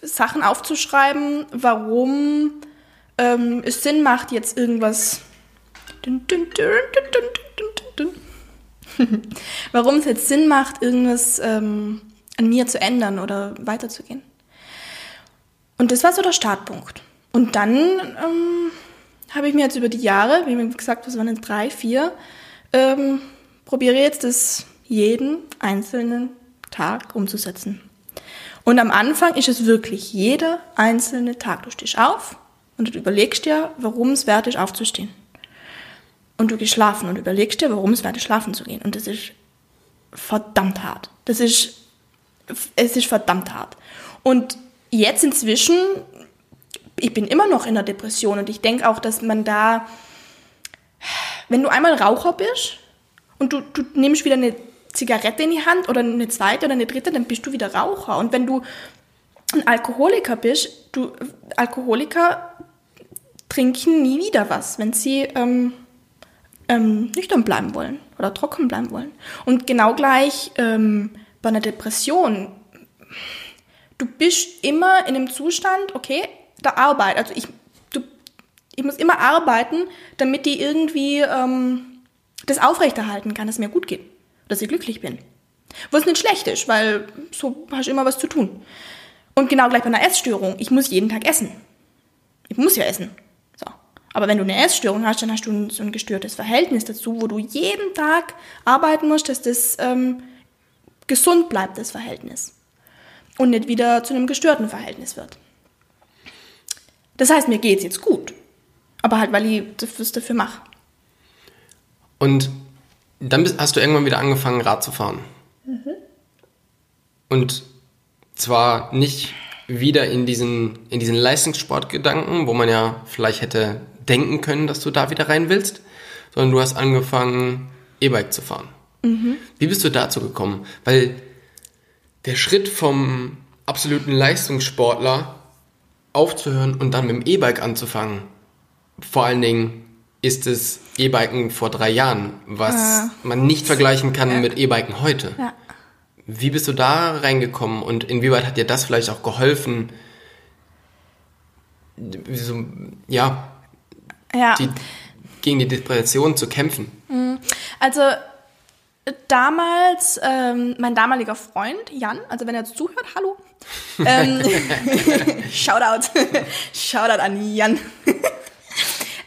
Sachen aufzuschreiben, warum ähm, es Sinn macht, jetzt irgendwas. warum es jetzt Sinn macht, irgendwas ähm, an mir zu ändern oder weiterzugehen. Und das war so der Startpunkt. Und dann ähm, habe ich mir jetzt über die Jahre, wie gesagt, was waren denn drei, vier, ähm, probiere jetzt das jeden einzelnen Tag umzusetzen. Und am Anfang ist es wirklich jeder einzelne Tag. Du stehst auf und du überlegst dir, warum es wert ist, aufzustehen. Und du gehst schlafen und überlegst dir, warum es wert ist, schlafen zu gehen. Und das ist verdammt hart. Das ist, es ist verdammt hart. Und jetzt inzwischen, ich bin immer noch in der Depression und ich denke auch, dass man da, wenn du einmal Raucher bist und du, du nimmst wieder eine Zigarette in die Hand oder eine zweite oder eine dritte, dann bist du wieder Raucher. Und wenn du ein Alkoholiker bist, du Alkoholiker trinken nie wieder was, wenn sie ähm, ähm, nüchtern bleiben wollen oder trocken bleiben wollen. Und genau gleich ähm, bei einer Depression. Du bist immer in einem Zustand, okay, der Arbeit. Also ich, du, ich muss immer arbeiten, damit ich irgendwie ähm, das aufrechterhalten kann, dass es mir gut geht, dass ich glücklich bin. Was nicht schlecht ist, weil so hast du immer was zu tun. Und genau gleich bei einer Essstörung. Ich muss jeden Tag essen. Ich muss ja essen. So. Aber wenn du eine Essstörung hast, dann hast du so ein gestörtes Verhältnis dazu, wo du jeden Tag arbeiten musst, dass das ähm, gesund bleibt, das Verhältnis. Und nicht wieder zu einem gestörten Verhältnis wird. Das heißt, mir geht's jetzt gut. Aber halt, weil ich das dafür mache. Und dann bist, hast du irgendwann wieder angefangen, Rad zu fahren. Mhm. Und zwar nicht wieder in diesen, in diesen Leistungssportgedanken, wo man ja vielleicht hätte denken können, dass du da wieder rein willst, sondern du hast angefangen, E-Bike zu fahren. Mhm. Wie bist du dazu gekommen? Weil der Schritt vom absoluten Leistungssportler aufzuhören und dann mit dem E-Bike anzufangen, vor allen Dingen ist es E-Biken vor drei Jahren, was ja. man nicht vergleichen kann ja. mit E-Biken heute. Ja. Wie bist du da reingekommen und inwieweit hat dir das vielleicht auch geholfen, so, ja, ja. Die, gegen die Depression zu kämpfen? Mhm. Also damals, ähm, mein damaliger Freund Jan, also wenn er jetzt zuhört, hallo. Ähm, Shoutout. Shoutout an Jan.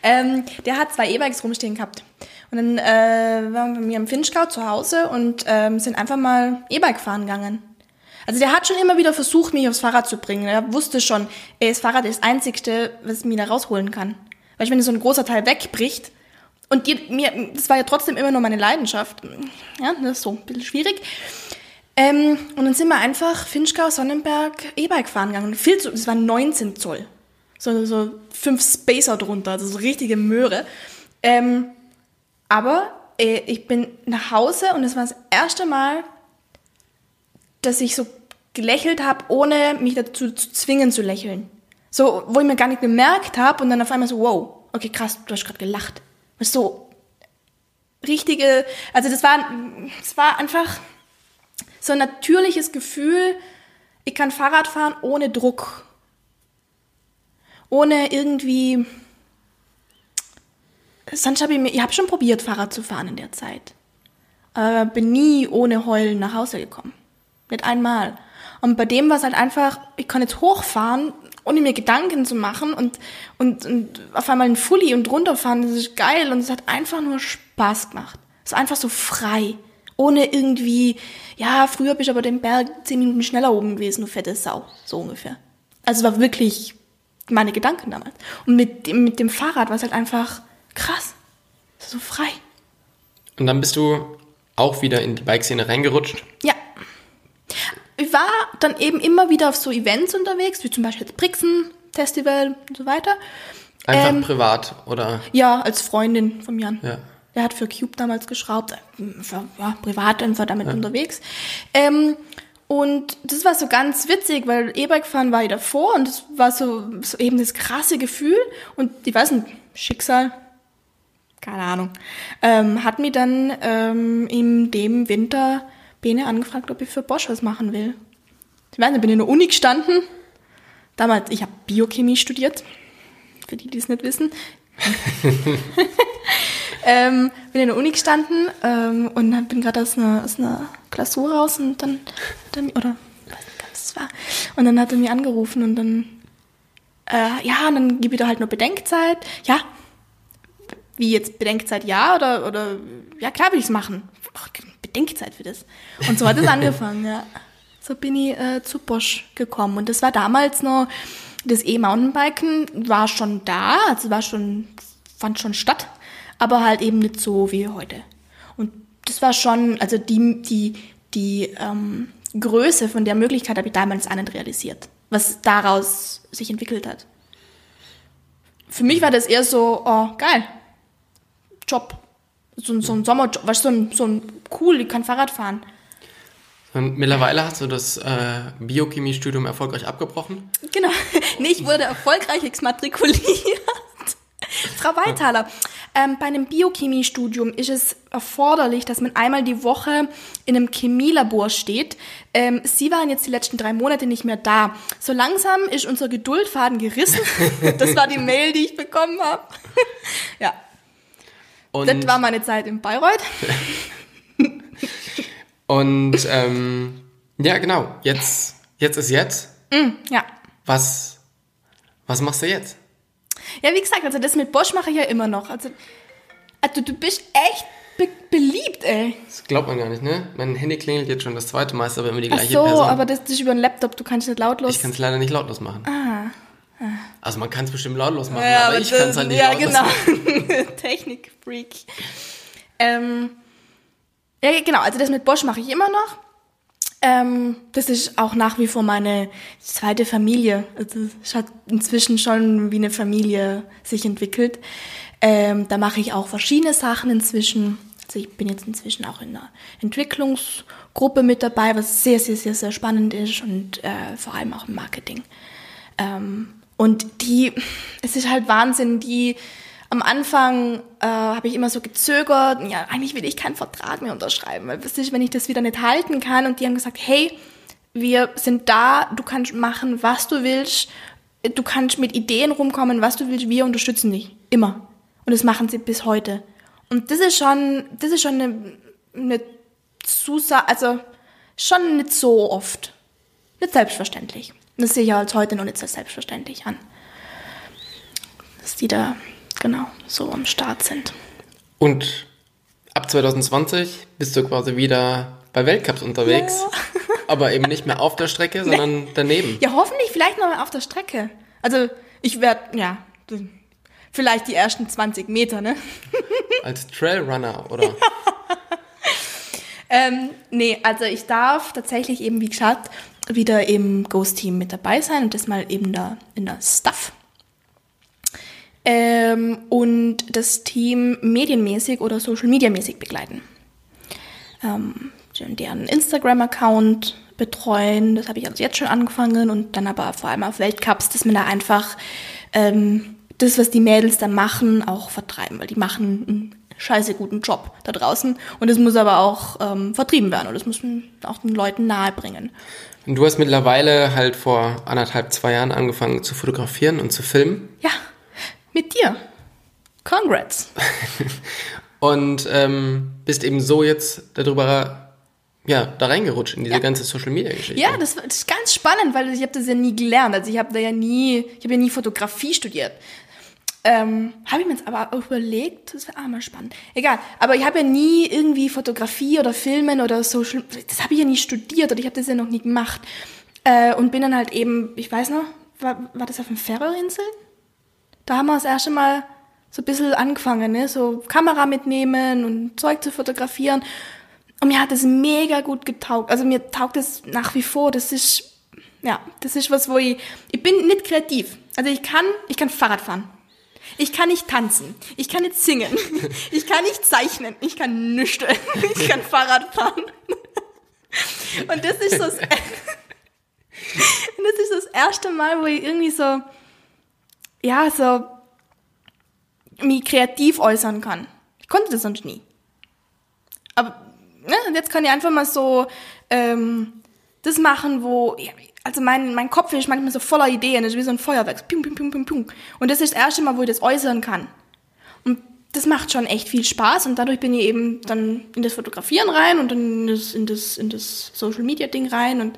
ähm, der hat zwei E-Bikes rumstehen gehabt. Und dann äh, waren wir bei mir im Finchgau zu Hause und ähm, sind einfach mal E-Bike fahren gegangen. Also der hat schon immer wieder versucht, mich aufs Fahrrad zu bringen. Er wusste schon, ey, das Fahrrad ist das Einzigste, was mich da rausholen kann. Weil ich, wenn so ein großer Teil wegbricht, und die, mir, das war ja trotzdem immer nur meine Leidenschaft. Ja, das ist so ein bisschen schwierig. Ähm, und dann sind wir einfach Finchgau, Sonnenberg, E-Bike fahren gegangen. Viel zu, das waren 19 Zoll. So, so fünf Spacer drunter, also so richtige Möhre. Ähm, aber äh, ich bin nach Hause und es war das erste Mal, dass ich so gelächelt habe, ohne mich dazu zu zwingen zu lächeln. So, wo ich mir gar nicht gemerkt habe und dann auf einmal so, wow, okay, krass, du hast gerade gelacht. So richtige, also das war, das war einfach so ein natürliches Gefühl, ich kann Fahrrad fahren ohne Druck. Ohne irgendwie, sonst habe ich mir, ich habe schon probiert, Fahrrad zu fahren in der Zeit. Aber bin nie ohne Heulen nach Hause gekommen. Nicht einmal. Und bei dem war es halt einfach, ich kann jetzt hochfahren, ohne mir Gedanken zu machen und, und, und auf einmal ein Fully und runterfahren, das ist geil und es hat einfach nur Spaß gemacht. Es ist einfach so frei. Ohne irgendwie, ja, früher bist du aber den Berg zehn Minuten schneller oben gewesen, du fette Sau. So ungefähr. Also es war wirklich meine Gedanken damals. Und mit, dem, mit dem Fahrrad war es halt einfach krass. So frei. Und dann bist du auch wieder in die Bikeszene reingerutscht? Ja. Ich war dann eben immer wieder auf so Events unterwegs, wie zum Beispiel das Brixen Festival und so weiter. Einfach ähm, privat, oder? Ja, als Freundin von Jan. Ja. Er hat für Cube damals geschraubt, war, ja, privat einfach damit ja. unterwegs. Ähm, und das war so ganz witzig, weil E-Bike fahren war ich davor und das war so, so eben das krasse Gefühl. Und ich weiß nicht, Schicksal, keine Ahnung, ähm, hat mir dann ähm, in dem Winter Bene angefragt, ob ich für Bosch was machen will. Ich weiß nicht, bin in der Uni gestanden. Damals, ich habe Biochemie studiert, für die, die es nicht wissen. ähm, bin in der Uni gestanden ähm, und bin gerade aus einer, aus einer Klausur raus und dann, dann oder weiß nicht, was war. Und dann hat er mir angerufen und dann, äh, ja, und dann gebe ich da halt nur Bedenkzeit. Ja, wie jetzt Bedenkzeit ja oder, oder ja klar will ich es machen. Ach, Bedenkzeit für das. Und so hat es angefangen, ja. So bin ich äh, zu Bosch gekommen. Und das war damals noch, das E-Mountainbiken war schon da, also war schon, fand schon statt, aber halt eben nicht so wie heute. Und das war schon, also die, die, die ähm, Größe von der Möglichkeit habe ich damals auch nicht realisiert, was daraus sich entwickelt hat. Für mich war das eher so, oh, geil, Job. So, ein- so ein Sommerjob, weißt du, so ein, so ein cool, ich kann Fahrrad fahren. Und mittlerweile hast du das äh, Biochemiestudium erfolgreich abgebrochen. Genau. Nee, ich wurde erfolgreich exmatrikuliert. Frau Weithaler, ähm, bei einem Biochemiestudium ist es erforderlich, dass man einmal die Woche in einem Chemielabor steht. Ähm, Sie waren jetzt die letzten drei Monate nicht mehr da. So langsam ist unser Geduldfaden gerissen. Das war die Mail, die ich bekommen habe. Ja, Und, das war meine Zeit in Bayreuth. und ähm, ja, genau. Jetzt, jetzt ist jetzt. Ja. Was, was machst du jetzt? Ja, wie gesagt, also das mit Bosch mache ich ja immer noch. Also, also du bist echt be beliebt, ey. Das glaubt man gar nicht, ne? Mein Handy klingelt jetzt schon das zweite Mal, ist aber immer die Ach gleiche so, Person. aber das ist über den Laptop, du kannst nicht lautlos. ich kann es leider nicht lautlos machen. Ah. Also man kann es bestimmt lautlos machen, ja, aber ich das- kann es halt nicht Ja, lautlos genau. machen. Technikfreak. Ähm, ja, genau, also das mit Bosch mache ich immer noch. Ähm, das ist auch nach wie vor meine zweite Familie. Also es hat inzwischen schon wie eine Familie sich entwickelt. Ähm, da mache ich auch verschiedene Sachen inzwischen. Also ich bin jetzt inzwischen auch in einer Entwicklungsgruppe mit dabei, was sehr, sehr, sehr, sehr spannend ist und äh, vor allem auch im Marketing. Ähm, und die, es ist halt Wahnsinn, die am Anfang äh, habe ich immer so gezögert, ja, eigentlich will ich keinen Vertrag mehr unterschreiben, weil was ist, wenn ich das wieder nicht halten kann? Und die haben gesagt, hey, wir sind da, du kannst machen, was du willst, du kannst mit Ideen rumkommen, was du willst, wir unterstützen dich, immer. Und das machen sie bis heute. Und das ist schon, das ist schon eine, eine Zusage, also schon nicht so oft. Nicht selbstverständlich. Das sehe ich als heute noch nicht so selbstverständlich an. Dass die da genau so am Start sind. Und ab 2020 bist du quasi wieder bei Weltcups unterwegs. aber eben nicht mehr auf der Strecke, sondern daneben. Ja, hoffentlich vielleicht noch mal auf der Strecke. Also ich werde, ja, vielleicht die ersten 20 Meter, ne? Als Trailrunner oder Ähm, nee, also ich darf tatsächlich eben, wie gesagt, wieder im Ghost-Team mit dabei sein und das mal eben da in der Stuff. Ähm, und das Team medienmäßig oder social-media-mäßig begleiten. Ähm, deren Instagram-Account betreuen, das habe ich also jetzt schon angefangen und dann aber vor allem auf Weltcups, dass man da einfach ähm, das, was die Mädels da machen, auch vertreiben, weil die machen einen scheiße guten Job da draußen und es muss aber auch ähm, vertrieben werden und das muss man auch den Leuten nahebringen. Und du hast mittlerweile halt vor anderthalb, zwei Jahren angefangen zu fotografieren und zu filmen. Ja, mit dir. Congrats. Und ähm, bist eben so jetzt darüber, ja, da reingerutscht in diese Ja. ganze Social Media Geschichte. Ja, das, das ist ganz spannend, weil ich habe das ja nie gelernt. Also ich habe da ja nie, ich habe ja nie Fotografie studiert. Ähm, habe ich mir jetzt aber auch überlegt, das wäre auch mal spannend. Egal, aber ich habe ja nie irgendwie Fotografie oder Filmen oder Social, das habe ich ja nie studiert oder ich habe das ja noch nie gemacht. Äh, und bin dann halt eben, ich weiß noch, war, war das auf den Färöerinseln? Da haben wir das erste Mal so ein bisschen angefangen, ne? so Kamera mitnehmen und Zeug zu fotografieren. Und mir hat das mega gut getaugt. Also mir taugt es nach wie vor. Das ist, ja, das ist was, wo ich, ich bin nicht kreativ. Also ich kann, ich kann Fahrrad fahren. Ich kann nicht tanzen. Ich kann nicht singen. Ich kann nicht zeichnen. Ich kann nichts. Ich kann Fahrrad fahren. Und das ist so das, und das ist das erste Mal, wo ich irgendwie so, ja, so mich kreativ äußern kann. Ich konnte das sonst nie. Aber ne, jetzt kann ich einfach mal so ähm, das machen, wo ja, also mein, mein Kopf ist manchmal so voller Ideen, das ist wie so ein Feuerwerk. Pum, pum, pum, pum, pum. Und das ist das erste Mal, wo ich das äußern kann. Und das macht schon echt viel Spaß und dadurch bin ich eben dann in das Fotografieren rein und dann in das, in das, in das Social Media Ding rein und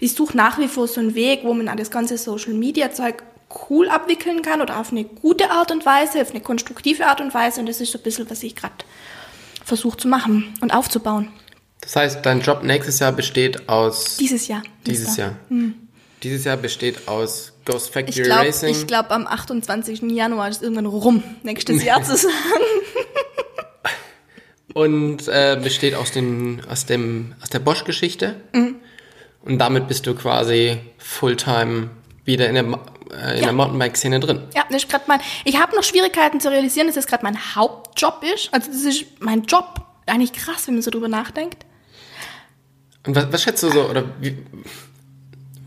ich suche nach wie vor so einen Weg, wo man an das ganze Social Media Zeug cool abwickeln kann oder auf eine gute Art und Weise, auf eine konstruktive Art und Weise. Und das ist so ein bisschen, was ich gerade versuche zu machen und aufzubauen. Das heißt, dein Job nächstes Jahr besteht aus. Dieses Jahr. Dieses Jahr. Dieses Jahr besteht aus Ghost Ich Factory glaube, Racing. ich glaub, am 28. Januar ist irgendwann rum, nächstes Jahr zu sagen. und äh, besteht aus, den, aus, dem, aus der Bosch-Geschichte. Mhm. Und damit bist du quasi Fulltime wieder in der, äh, in Ja. der Mountainbike-Szene drin. Ja, das ist gerade mein. Ich habe noch Schwierigkeiten zu realisieren, dass das gerade mein Hauptjob ist. Also das ist mein Job. Eigentlich krass, wenn man so drüber nachdenkt. Und was, was schätzt du so, oder wie,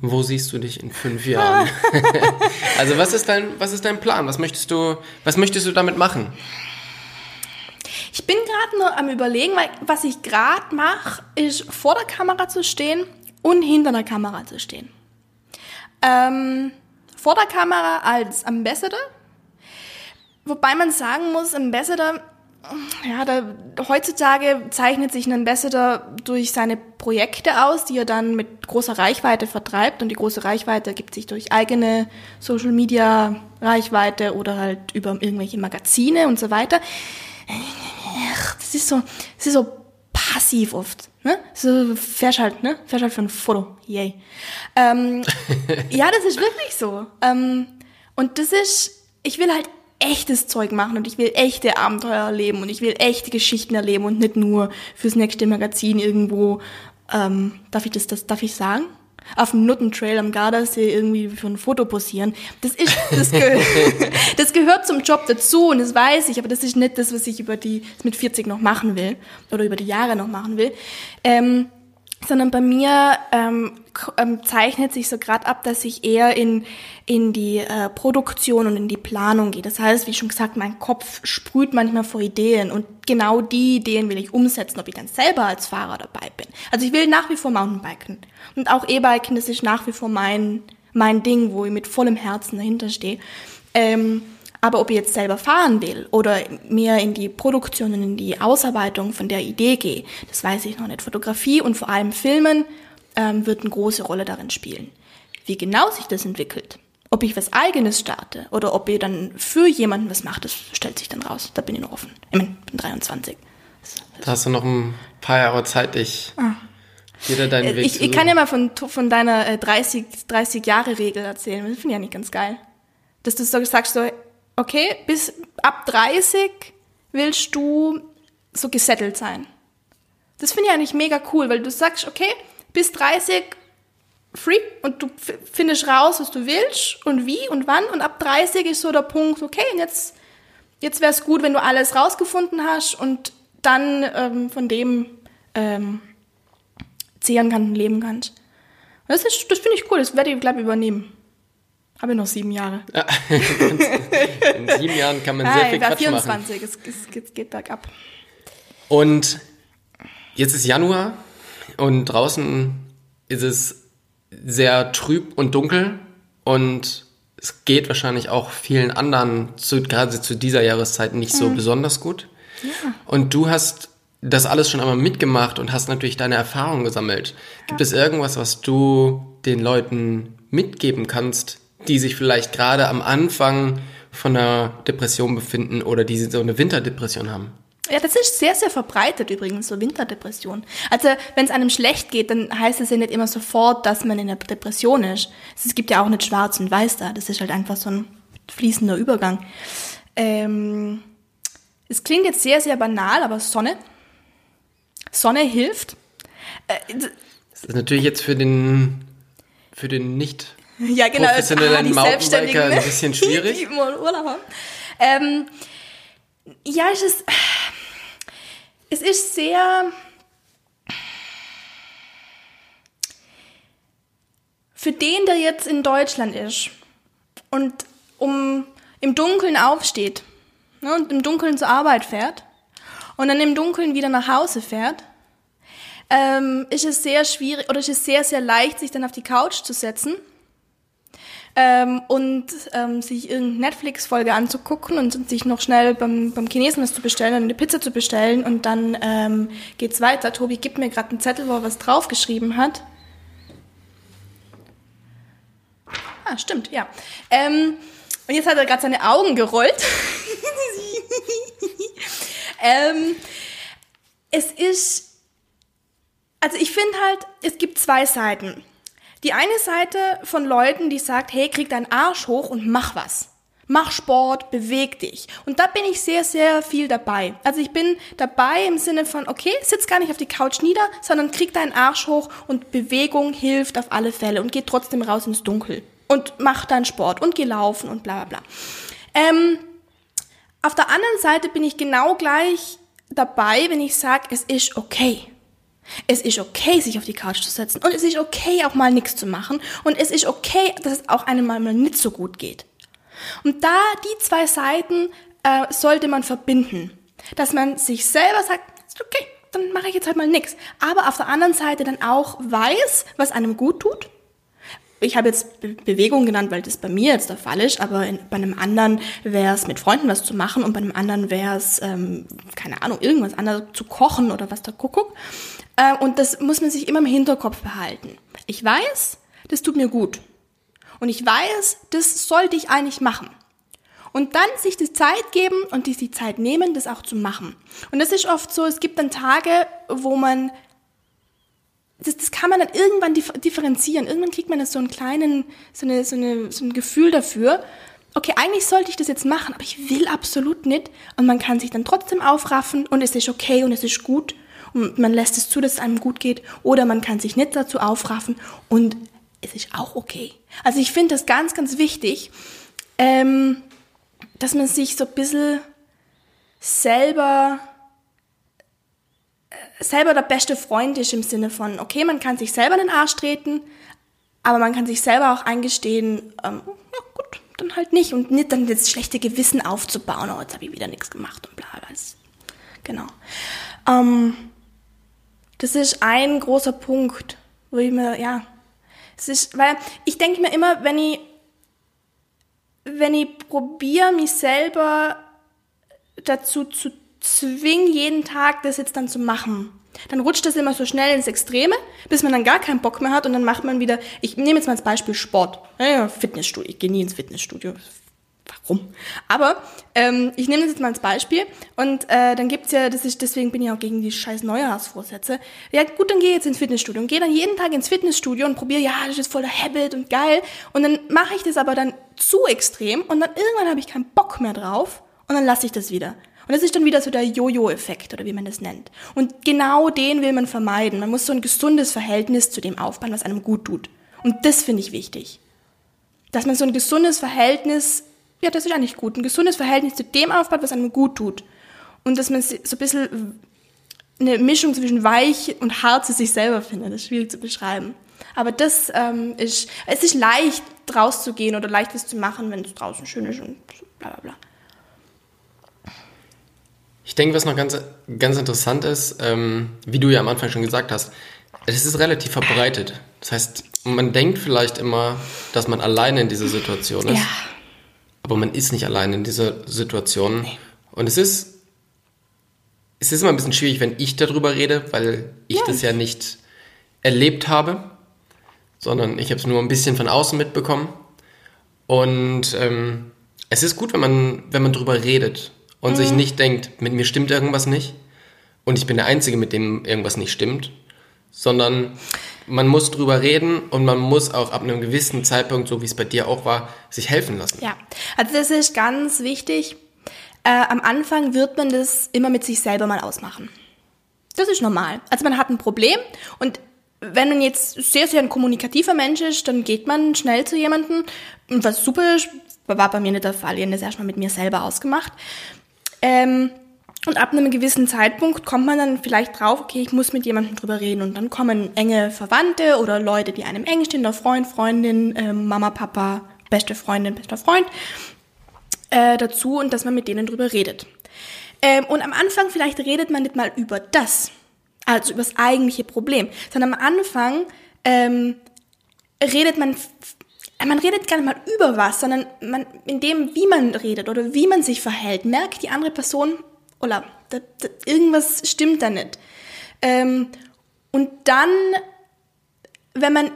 wo siehst du dich in fünf Jahren? also was ist dein, was ist dein Plan? Was möchtest du, was möchtest du damit machen? Ich bin gerade nur am überlegen, weil was ich gerade mache, ist vor der Kamera zu stehen und hinter der Kamera zu stehen. Ähm, vor der Kamera als Ambassador, wobei man sagen muss, Ambassador, ja, da, heutzutage zeichnet sich ein Ambassador durch seine Projekte aus, die er dann mit großer Reichweite vertreibt. Und die große Reichweite ergibt sich durch eigene Social Media Reichweite oder halt über irgendwelche Magazine und so weiter. Das ist so, das ist so passiv oft. Ne? So fährst halt, ne? Fährst halt für ein Foto. Yay. Ähm, ja, das ist wirklich so. Ähm, und das ist, ich will halt echtes Zeug machen und ich will echte Abenteuer erleben und ich will echte Geschichten erleben und nicht nur fürs nächste Magazin irgendwo, ähm, darf ich das, das, darf ich sagen? Auf dem Nuttentrail am Gardasee irgendwie für ein Foto posieren. Das ist, das, ge das gehört zum Job dazu und das weiß ich, aber das ist nicht das, was ich über die, mit 40 noch machen will oder über die Jahre noch machen will. Ähm, sondern bei mir ähm, ähm, zeichnet sich so gerade ab, dass ich eher in, in die äh, Produktion und in die Planung gehe. Das heißt, wie schon gesagt, mein Kopf sprüht manchmal vor Ideen und genau die Ideen will ich umsetzen, ob ich dann selber als Fahrer dabei bin. Also ich will nach wie vor Mountainbiken und auch E-Biken, das ist nach wie vor mein, mein Ding, wo ich mit vollem Herzen dahinter stehe. Ähm, aber ob ich jetzt selber fahren will oder mehr in die Produktion und in die Ausarbeitung von der Idee gehe, das weiß ich noch nicht. Fotografie und vor allem Filmen ähm, wird eine große Rolle darin spielen. Wie genau sich das entwickelt, ob ich was Eigenes starte oder ob ich dann für jemanden was mache, das stellt sich dann raus. Da bin ich noch offen. Ich bin, bin 23. Da hast du noch ein paar Jahre Zeit, dich wieder deinen Weg Ah. Ich, ich kann ja mal von, von deiner äh, 30, 30 Jahre Regel erzählen. Das finde ich eigentlich ganz geil. Dass du so sagst, so, okay, bis ab 30 willst du so gesettelt sein. Das finde ich eigentlich mega cool, weil du sagst, okay, bis 30 free und du findest raus, was du willst und wie und wann und ab 30 ist so der Punkt, okay, und jetzt, jetzt wäre es gut, wenn du alles rausgefunden hast und dann ähm, von dem ähm, zehren kannst und leben kannst. Das, das finde ich cool, das werde ich, glaube ich, übernehmen. Habe noch sieben Jahre. In sieben Jahren kann man sehr Ah, viel ich war Quatsch machen. 24, es, geht bergab. Und jetzt ist Januar und draußen ist es sehr trüb und dunkel und es geht wahrscheinlich auch vielen anderen, zu, gerade zu dieser Jahreszeit, nicht so besonders gut. Und du hast das alles schon einmal mitgemacht und hast natürlich deine Erfahrungen gesammelt. Gibt es irgendwas, was du den Leuten mitgeben kannst, die sich vielleicht gerade am Anfang von einer Depression befinden oder die so eine Winterdepression haben? Ja, das ist sehr, sehr verbreitet übrigens, so Winterdepression. Also, wenn es einem schlecht geht, dann heißt es ja nicht immer sofort, dass man in einer Depression ist. Es gibt ja auch nicht schwarz und weiß da. Das ist halt einfach so ein fließender Übergang. Ähm, es klingt jetzt sehr, sehr banal, aber Sonne. Sonne hilft. Äh, Das ist natürlich jetzt für den, für den nicht Ja, genau. professionellen die Mountainbiker Selbstständigen, ne? ein bisschen schwierig. Die immer Urlaub haben. Ähm, ja, es ist, es ist sehr, für den, der jetzt in Deutschland ist und um im Dunkeln aufsteht ne, und im Dunkeln zur Arbeit fährt und dann im Dunkeln wieder nach Hause fährt, ähm, ist es sehr schwierig oder ist es sehr, sehr leicht, sich dann auf die Couch zu setzen ähm, und ähm, sich irgendeine Netflix-Folge anzugucken und sich noch schnell beim, beim Chinesen was zu bestellen und eine Pizza zu bestellen und dann ähm, geht's weiter. Tobi gibt mir gerade einen Zettel, wo er was draufgeschrieben hat. Ah, stimmt, ja. Ähm, und jetzt hat er gerade seine Augen gerollt. ähm, es ist, also ich finde halt, es gibt zwei Seiten. Die eine Seite von Leuten, die sagt, hey, krieg deinen Arsch hoch und mach was. Mach Sport, beweg dich. Und da bin ich sehr, sehr viel dabei. Also ich bin dabei im Sinne von, okay, sitz gar nicht auf die Couch nieder, sondern krieg deinen Arsch hoch und Bewegung hilft auf alle Fälle und geh trotzdem raus ins Dunkel. Und mach deinen Sport und geh laufen und bla bla bla. Ähm, auf der anderen Seite bin ich genau gleich dabei, wenn ich sage, es ist okay. Es ist okay, sich auf die Couch zu setzen. Und es ist okay, auch mal nichts zu machen. Und es ist okay, dass es auch einem mal nicht so gut geht. Und da die zwei Seiten äh, sollte man verbinden. Dass man sich selber sagt, okay, dann mache ich jetzt halt mal nichts. Aber auf der anderen Seite dann auch weiß, was einem gut tut ich habe jetzt Be Bewegung genannt, weil das bei mir jetzt der Fall ist, aber in, bei einem anderen wäre es mit Freunden was zu machen und bei einem anderen wäre es, ähm, keine Ahnung, irgendwas anderes zu kochen oder was da Kuckuck. Äh, und das muss man sich immer im Hinterkopf behalten. Ich weiß, das tut mir gut. Und ich weiß, das sollte ich eigentlich machen. Und dann sich die Zeit geben und sich die Zeit nehmen, das auch zu machen. Und das ist oft so, es gibt dann Tage, wo man das, das kann man dann irgendwann differenzieren. Irgendwann kriegt man das so einen kleinen, so, eine, so, eine, so ein Gefühl dafür. Okay, eigentlich sollte ich das jetzt machen, aber ich will absolut nicht. Und man kann sich dann trotzdem aufraffen und es ist okay und es ist gut. Und man lässt es zu, dass es einem gut geht. Oder man kann sich nicht dazu aufraffen und es ist auch okay. Also ich finde das ganz, ganz wichtig, ähm, dass man sich so ein bisschen selber selber der beste Freund ist im Sinne von, okay, man kann sich selber in den Arsch treten, aber man kann sich selber auch eingestehen, ähm, ja gut, dann halt nicht und nicht dann das schlechte Gewissen aufzubauen, oh, jetzt habe ich wieder nichts gemacht und bla bla. Genau. Ähm, das ist ein großer Punkt, wo ich mir, ja, es ist, weil ich denke mir immer, wenn ich, wenn ich probiere, mich selber dazu zu zwing jeden Tag das jetzt dann zu machen. Dann rutscht das immer so schnell ins Extreme, bis man dann gar keinen Bock mehr hat und dann macht man wieder, ich nehme jetzt mal als Beispiel Sport, ja, Fitnessstudio, ich gehe nie ins Fitnessstudio, warum? Aber ähm, ich nehme das jetzt mal als Beispiel und äh, dann gibt's ja, das ist, deswegen bin ich auch gegen die scheiß Neujahrsvorsätze. Ja gut, dann gehe jetzt ins Fitnessstudio und gehe dann jeden Tag ins Fitnessstudio und probiere, ja, das ist voller Habit und geil und dann mache ich das aber dann zu extrem und dann irgendwann habe ich keinen Bock mehr drauf und dann lasse ich das wieder. Und das ist dann wieder so der Jojo-Effekt oder wie man das nennt. Und genau den will man vermeiden. Man muss so ein gesundes Verhältnis zu dem aufbauen, was einem gut tut. Und das finde ich wichtig. Dass man so ein gesundes Verhältnis, ja, das ist eigentlich gut, ein gesundes Verhältnis zu dem aufbaut, was einem gut tut. Und dass man so ein bisschen eine Mischung zwischen weich und hart zu sich selber findet. Das ist schwierig zu beschreiben. Aber das ähm, ist, es ist leicht rauszugehen oder leicht was zu machen, wenn es draußen schön ist und bla bla bla. Ich denke, was noch ganz, ganz interessant ist, ähm, wie du ja am Anfang schon gesagt hast, es ist relativ verbreitet. Das heißt, man denkt vielleicht immer, dass man alleine in dieser Situation ist. Ja. Aber man ist nicht alleine in dieser Situation. Nee. Und es ist, es ist immer ein bisschen schwierig, wenn ich darüber rede, weil ich ja. das ja nicht erlebt habe, sondern ich habe es nur ein bisschen von außen mitbekommen. Und ähm, es ist gut, wenn man, wenn man darüber redet und mhm. sich nicht denkt, mit mir stimmt irgendwas nicht und ich bin der Einzige, mit dem irgendwas nicht stimmt, sondern man muss drüber reden und man muss auch ab einem gewissen Zeitpunkt, so wie es bei dir auch war, sich helfen lassen. Ja, also das ist ganz wichtig. Äh, am Anfang wird man das immer mit sich selber mal ausmachen. Das ist normal. Also man hat ein Problem und wenn man jetzt sehr, sehr ein kommunikativer Mensch ist, dann geht man schnell zu jemandem. Und was super ist, war bei mir nicht der Fall. Ich habe das erstmal mit mir selber ausgemacht. Ähm, und ab einem gewissen Zeitpunkt kommt man dann vielleicht drauf, okay, ich muss mit jemandem drüber reden. Und dann kommen enge Verwandte oder Leute, die einem eng stehen, der Freund, Freundin, äh, Mama, Papa, beste Freundin, bester Freund, äh, dazu und dass man mit denen drüber redet. Ähm, und am Anfang vielleicht redet man nicht mal über das, also über das eigentliche Problem, sondern am Anfang ähm, redet man man redet gar nicht mal über was, sondern man, in dem, wie man redet oder wie man sich verhält, merkt die andere Person, oder da, da, irgendwas stimmt da nicht. Ähm, und dann, wenn man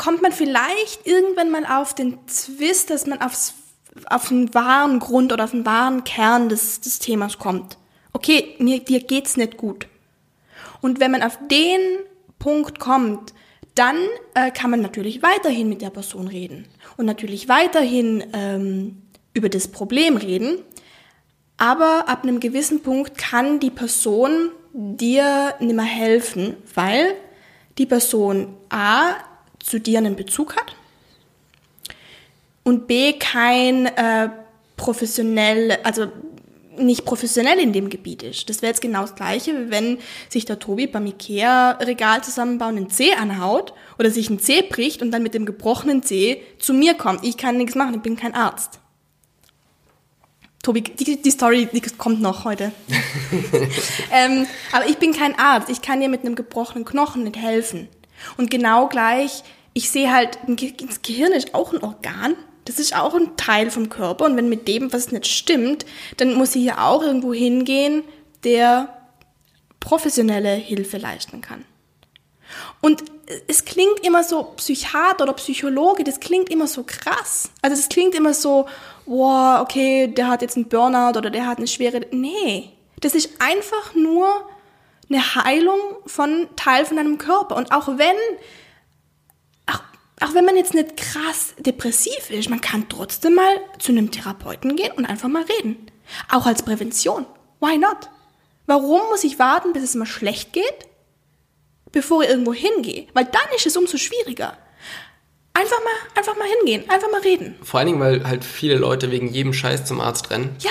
kommt man vielleicht irgendwann mal auf den Twist, dass man aufs, auf den wahren Grund oder auf den wahren Kern des, des Themas kommt. Okay, mir, dir geht's nicht gut. Und wenn man auf den Punkt kommt, dann äh, kann man natürlich weiterhin mit der Person reden und natürlich weiterhin ähm, über das Problem reden. Aber ab einem gewissen Punkt kann die Person dir nicht mehr helfen, weil die Person A zu dir einen Bezug hat und B kein äh, professionell, also nicht professionell in dem Gebiet ist. Das wäre jetzt genau das Gleiche, wenn sich der Tobi beim Ikea-Regal zusammenbauen einen Zeh anhaut oder sich ein Zeh bricht und dann mit dem gebrochenen Zeh zu mir kommt. Ich kann nichts machen, ich bin kein Arzt. Tobi, die, die Story die kommt noch heute. ähm, aber ich bin kein Arzt. Ich kann dir mit einem gebrochenen Knochen nicht helfen. Und genau gleich, ich sehe halt, das Gehirn ist auch ein Organ. Das ist auch ein Teil vom Körper. Und wenn mit dem was nicht stimmt, dann muss ich hier auch irgendwo hingehen, der professionelle Hilfe leisten kann. Und es klingt immer so Psychiater oder Psychologe, das klingt immer so krass. Also es klingt immer so, wow, okay, der hat jetzt einen Burnout oder der hat eine schwere. Nee, das ist einfach nur eine Heilung von Teil von deinem Körper. Und auch wenn, auch, wenn man jetzt nicht krass depressiv ist, man kann trotzdem mal zu einem Therapeuten gehen und einfach mal reden. Auch als Prävention. Why not? Warum muss ich warten, bis es mal schlecht geht? bevor ich irgendwo hingehe. Weil dann ist es umso schwieriger. Einfach mal, einfach mal hingehen, einfach mal reden. Vor allen Dingen, weil halt viele Leute wegen jedem Scheiß zum Arzt rennen. Ja.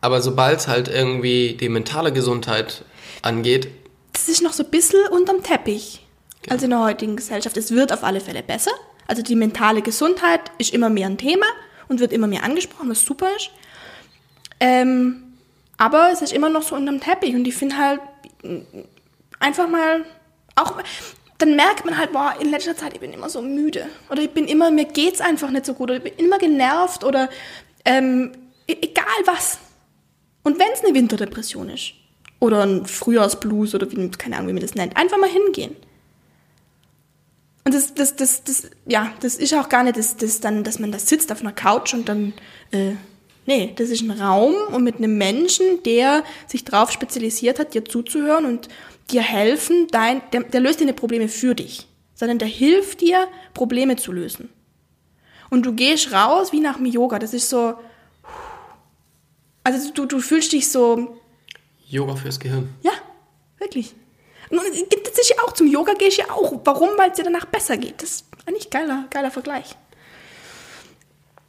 Aber sobald es halt irgendwie die mentale Gesundheit angeht. Das ist noch so ein bisschen unterm Teppich. Genau. Also in der heutigen Gesellschaft. Es wird auf alle Fälle besser. Also die mentale Gesundheit ist immer mehr ein Thema und wird immer mehr angesprochen, was super ist. Ähm, aber es ist immer noch so unterm Teppich und ich finde halt einfach mal auch, dann merkt man halt, boah, in letzter Zeit, ich bin immer so müde. Oder ich bin immer, mir geht's einfach nicht so gut. Oder ich bin immer genervt oder ähm, e-, egal was. Und wenn es eine Winterdepression ist. Oder ein Frühjahrsblues oder wie, keine Ahnung, wie man das nennt. Einfach mal hingehen. Und das, das, das, das, ja, das ist auch gar nicht das, das dann, dass man da sitzt auf einer Couch und dann, äh, nee, das ist ein Raum und mit einem Menschen, der sich darauf spezialisiert hat, dir zuzuhören und dir helfen, dein, der, der löst deine Probleme für dich, sondern der hilft dir, Probleme zu lösen. Und du gehst raus wie nach dem Yoga. Das ist so, also du, du fühlst dich so. Yoga fürs Gehirn. Ja, wirklich. Und das ist ja auch, zum Yoga gehe ich ja auch. Warum? Weil es dir danach besser geht. Das ist eigentlich ein geiler, geiler Vergleich.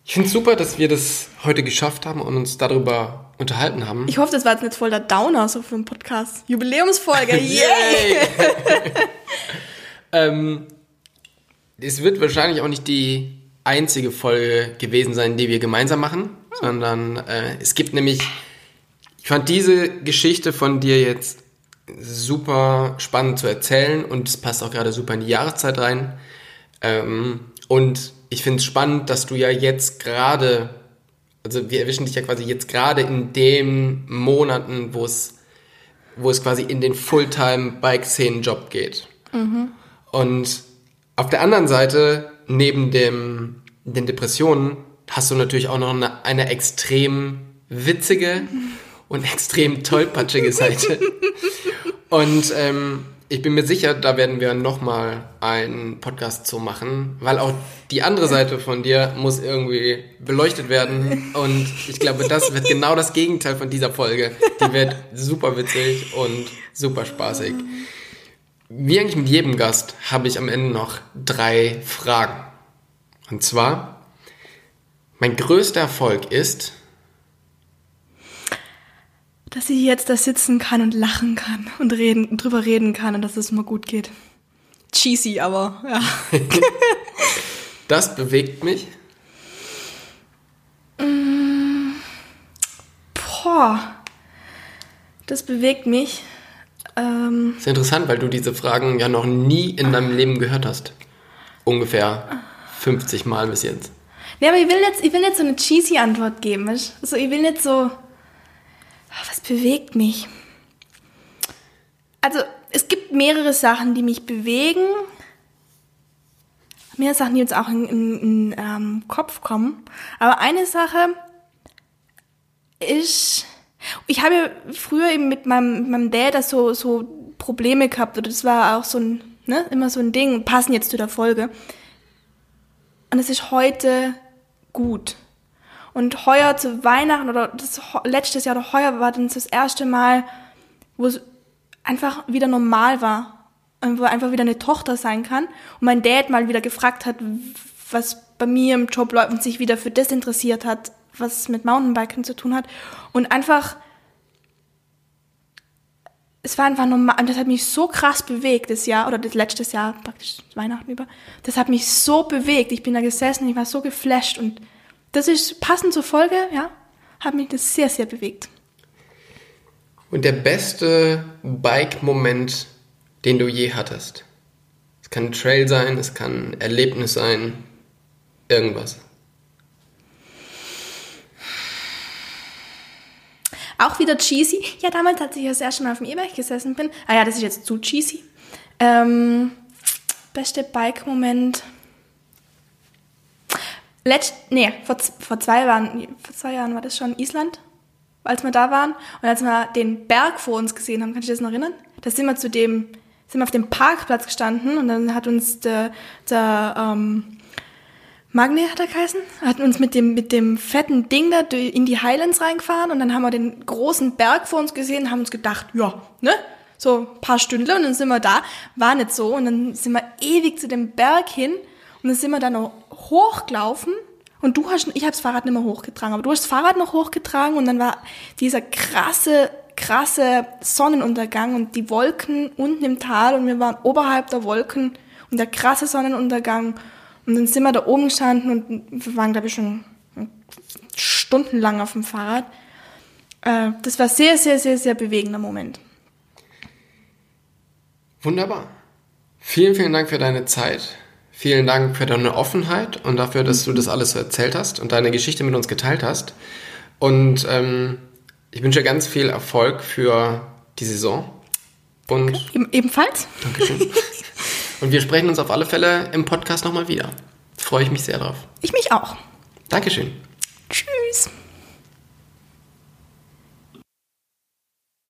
Ich finde es super, dass wir das heute geschafft haben und uns darüber unterhalten haben. Ich hoffe, das war jetzt nicht voll der Downer so für einen Podcast. Jubiläumsfolge, yay! ähm, es wird wahrscheinlich auch nicht die einzige Folge gewesen sein, die wir gemeinsam machen, hm. sondern äh, es gibt nämlich, ich fand diese Geschichte von dir jetzt super spannend zu erzählen und es passt auch gerade super in die Jahreszeit rein. Ähm, und ich finde es spannend, dass du ja jetzt gerade, also wir erwischen dich ja quasi jetzt gerade in den Monaten, wo es, wo es quasi in den Fulltime-Bike-Szenen-Job geht. Mhm. Und auf der anderen Seite, neben dem, den Depressionen, hast du natürlich auch noch eine, eine extrem witzige und extrem tollpatschige Seite. und ähm, ich bin mir sicher, da werden wir nochmal einen Podcast zu machen, weil auch die andere Seite von dir muss irgendwie beleuchtet werden. Und ich glaube, das wird genau das Gegenteil von dieser Folge. Die wird super witzig und super spaßig. Wie eigentlich mit jedem Gast habe ich am Ende noch drei Fragen. Und zwar, mein größter Erfolg ist, dass ich jetzt da sitzen kann und lachen kann und reden, drüber reden kann und dass es mal gut geht. Cheesy, aber ja. das bewegt mich. Mm, boah, das bewegt mich. Ähm, ist interessant, weil du diese Fragen ja noch nie in deinem Leben gehört hast. Ungefähr 50 Mal bis jetzt. Nee, aber ich will jetzt, ich will jetzt so eine cheesy Antwort geben. Also ich will nicht so was bewegt mich? Also, es gibt mehrere Sachen, die mich bewegen. mehr Sachen, die uns auch in, in ähm, Kopf kommen. Aber eine Sache ist, ich habe ja früher eben mit meinem, mit meinem Dad das so, so Probleme gehabt. Oder das war auch so ein, ne, immer so ein Ding, passen jetzt zu der Folge. Und es ist heute gut. Und heuer zu Weihnachten oder das letztes Jahr oder heuer war dann das erste Mal, wo es einfach wieder normal war. Wo einfach wieder eine Tochter sein kann. Und mein Dad mal wieder gefragt hat, was bei mir im Job läuft und sich wieder für das interessiert hat, was mit Mountainbiken zu tun hat. Und einfach, es war einfach normal, und das hat mich so krass bewegt, das Jahr, oder das letztes Jahr, praktisch Weihnachten über. Das hat mich so bewegt. Ich bin da gesessen, ich war so geflasht und das ist passend zur Folge, ja, hat mich das sehr, sehr bewegt. Und der beste Bike-Moment, den du je hattest? Es kann ein Trail sein, es kann ein Erlebnis sein, irgendwas. Auch wieder cheesy. Ja, damals, als ich das erste Mal auf dem E-Bike gesessen bin. Ah ja, das ist jetzt zu cheesy. Ähm, beste Bike-Moment. Letzt, nee, vor, vor, zwei Jahren, vor zwei Jahren war das schon Island, als wir da waren. Und als wir den Berg vor uns gesehen haben, kann ich das noch erinnern? Da sind wir zu dem, sind wir auf dem Parkplatz gestanden und dann hat uns der, der ähm, Magne hat er geheißen, hat uns mit dem, mit dem fetten Ding da in die Highlands reingefahren und dann haben wir den großen Berg vor uns gesehen und haben uns gedacht, ja, ne? So ein paar Stündler und dann sind wir da, war nicht so und dann sind wir ewig zu dem Berg hin und dann sind wir dann noch hochgelaufen und du hast, ich habe das Fahrrad nicht mehr hochgetragen, aber du hast das Fahrrad noch hochgetragen und dann war dieser krasse, krasse Sonnenuntergang und die Wolken unten im Tal und wir waren oberhalb der Wolken und der krasse Sonnenuntergang und dann sind wir da oben gestanden und wir waren, glaube ich, schon stundenlang auf dem Fahrrad. Äh, das war sehr, sehr, sehr, sehr bewegender Moment. Wunderbar. Vielen, vielen Dank für deine Zeit. Vielen Dank für deine Offenheit und dafür, dass du das alles so erzählt hast und deine Geschichte mit uns geteilt hast. Und ähm, ich wünsche ganz viel Erfolg für die Saison. Und okay. Ebenfalls. Dankeschön. Und wir sprechen uns auf alle Fälle im Podcast nochmal wieder. Freue ich mich sehr drauf. Ich mich auch. Dankeschön. Tschüss.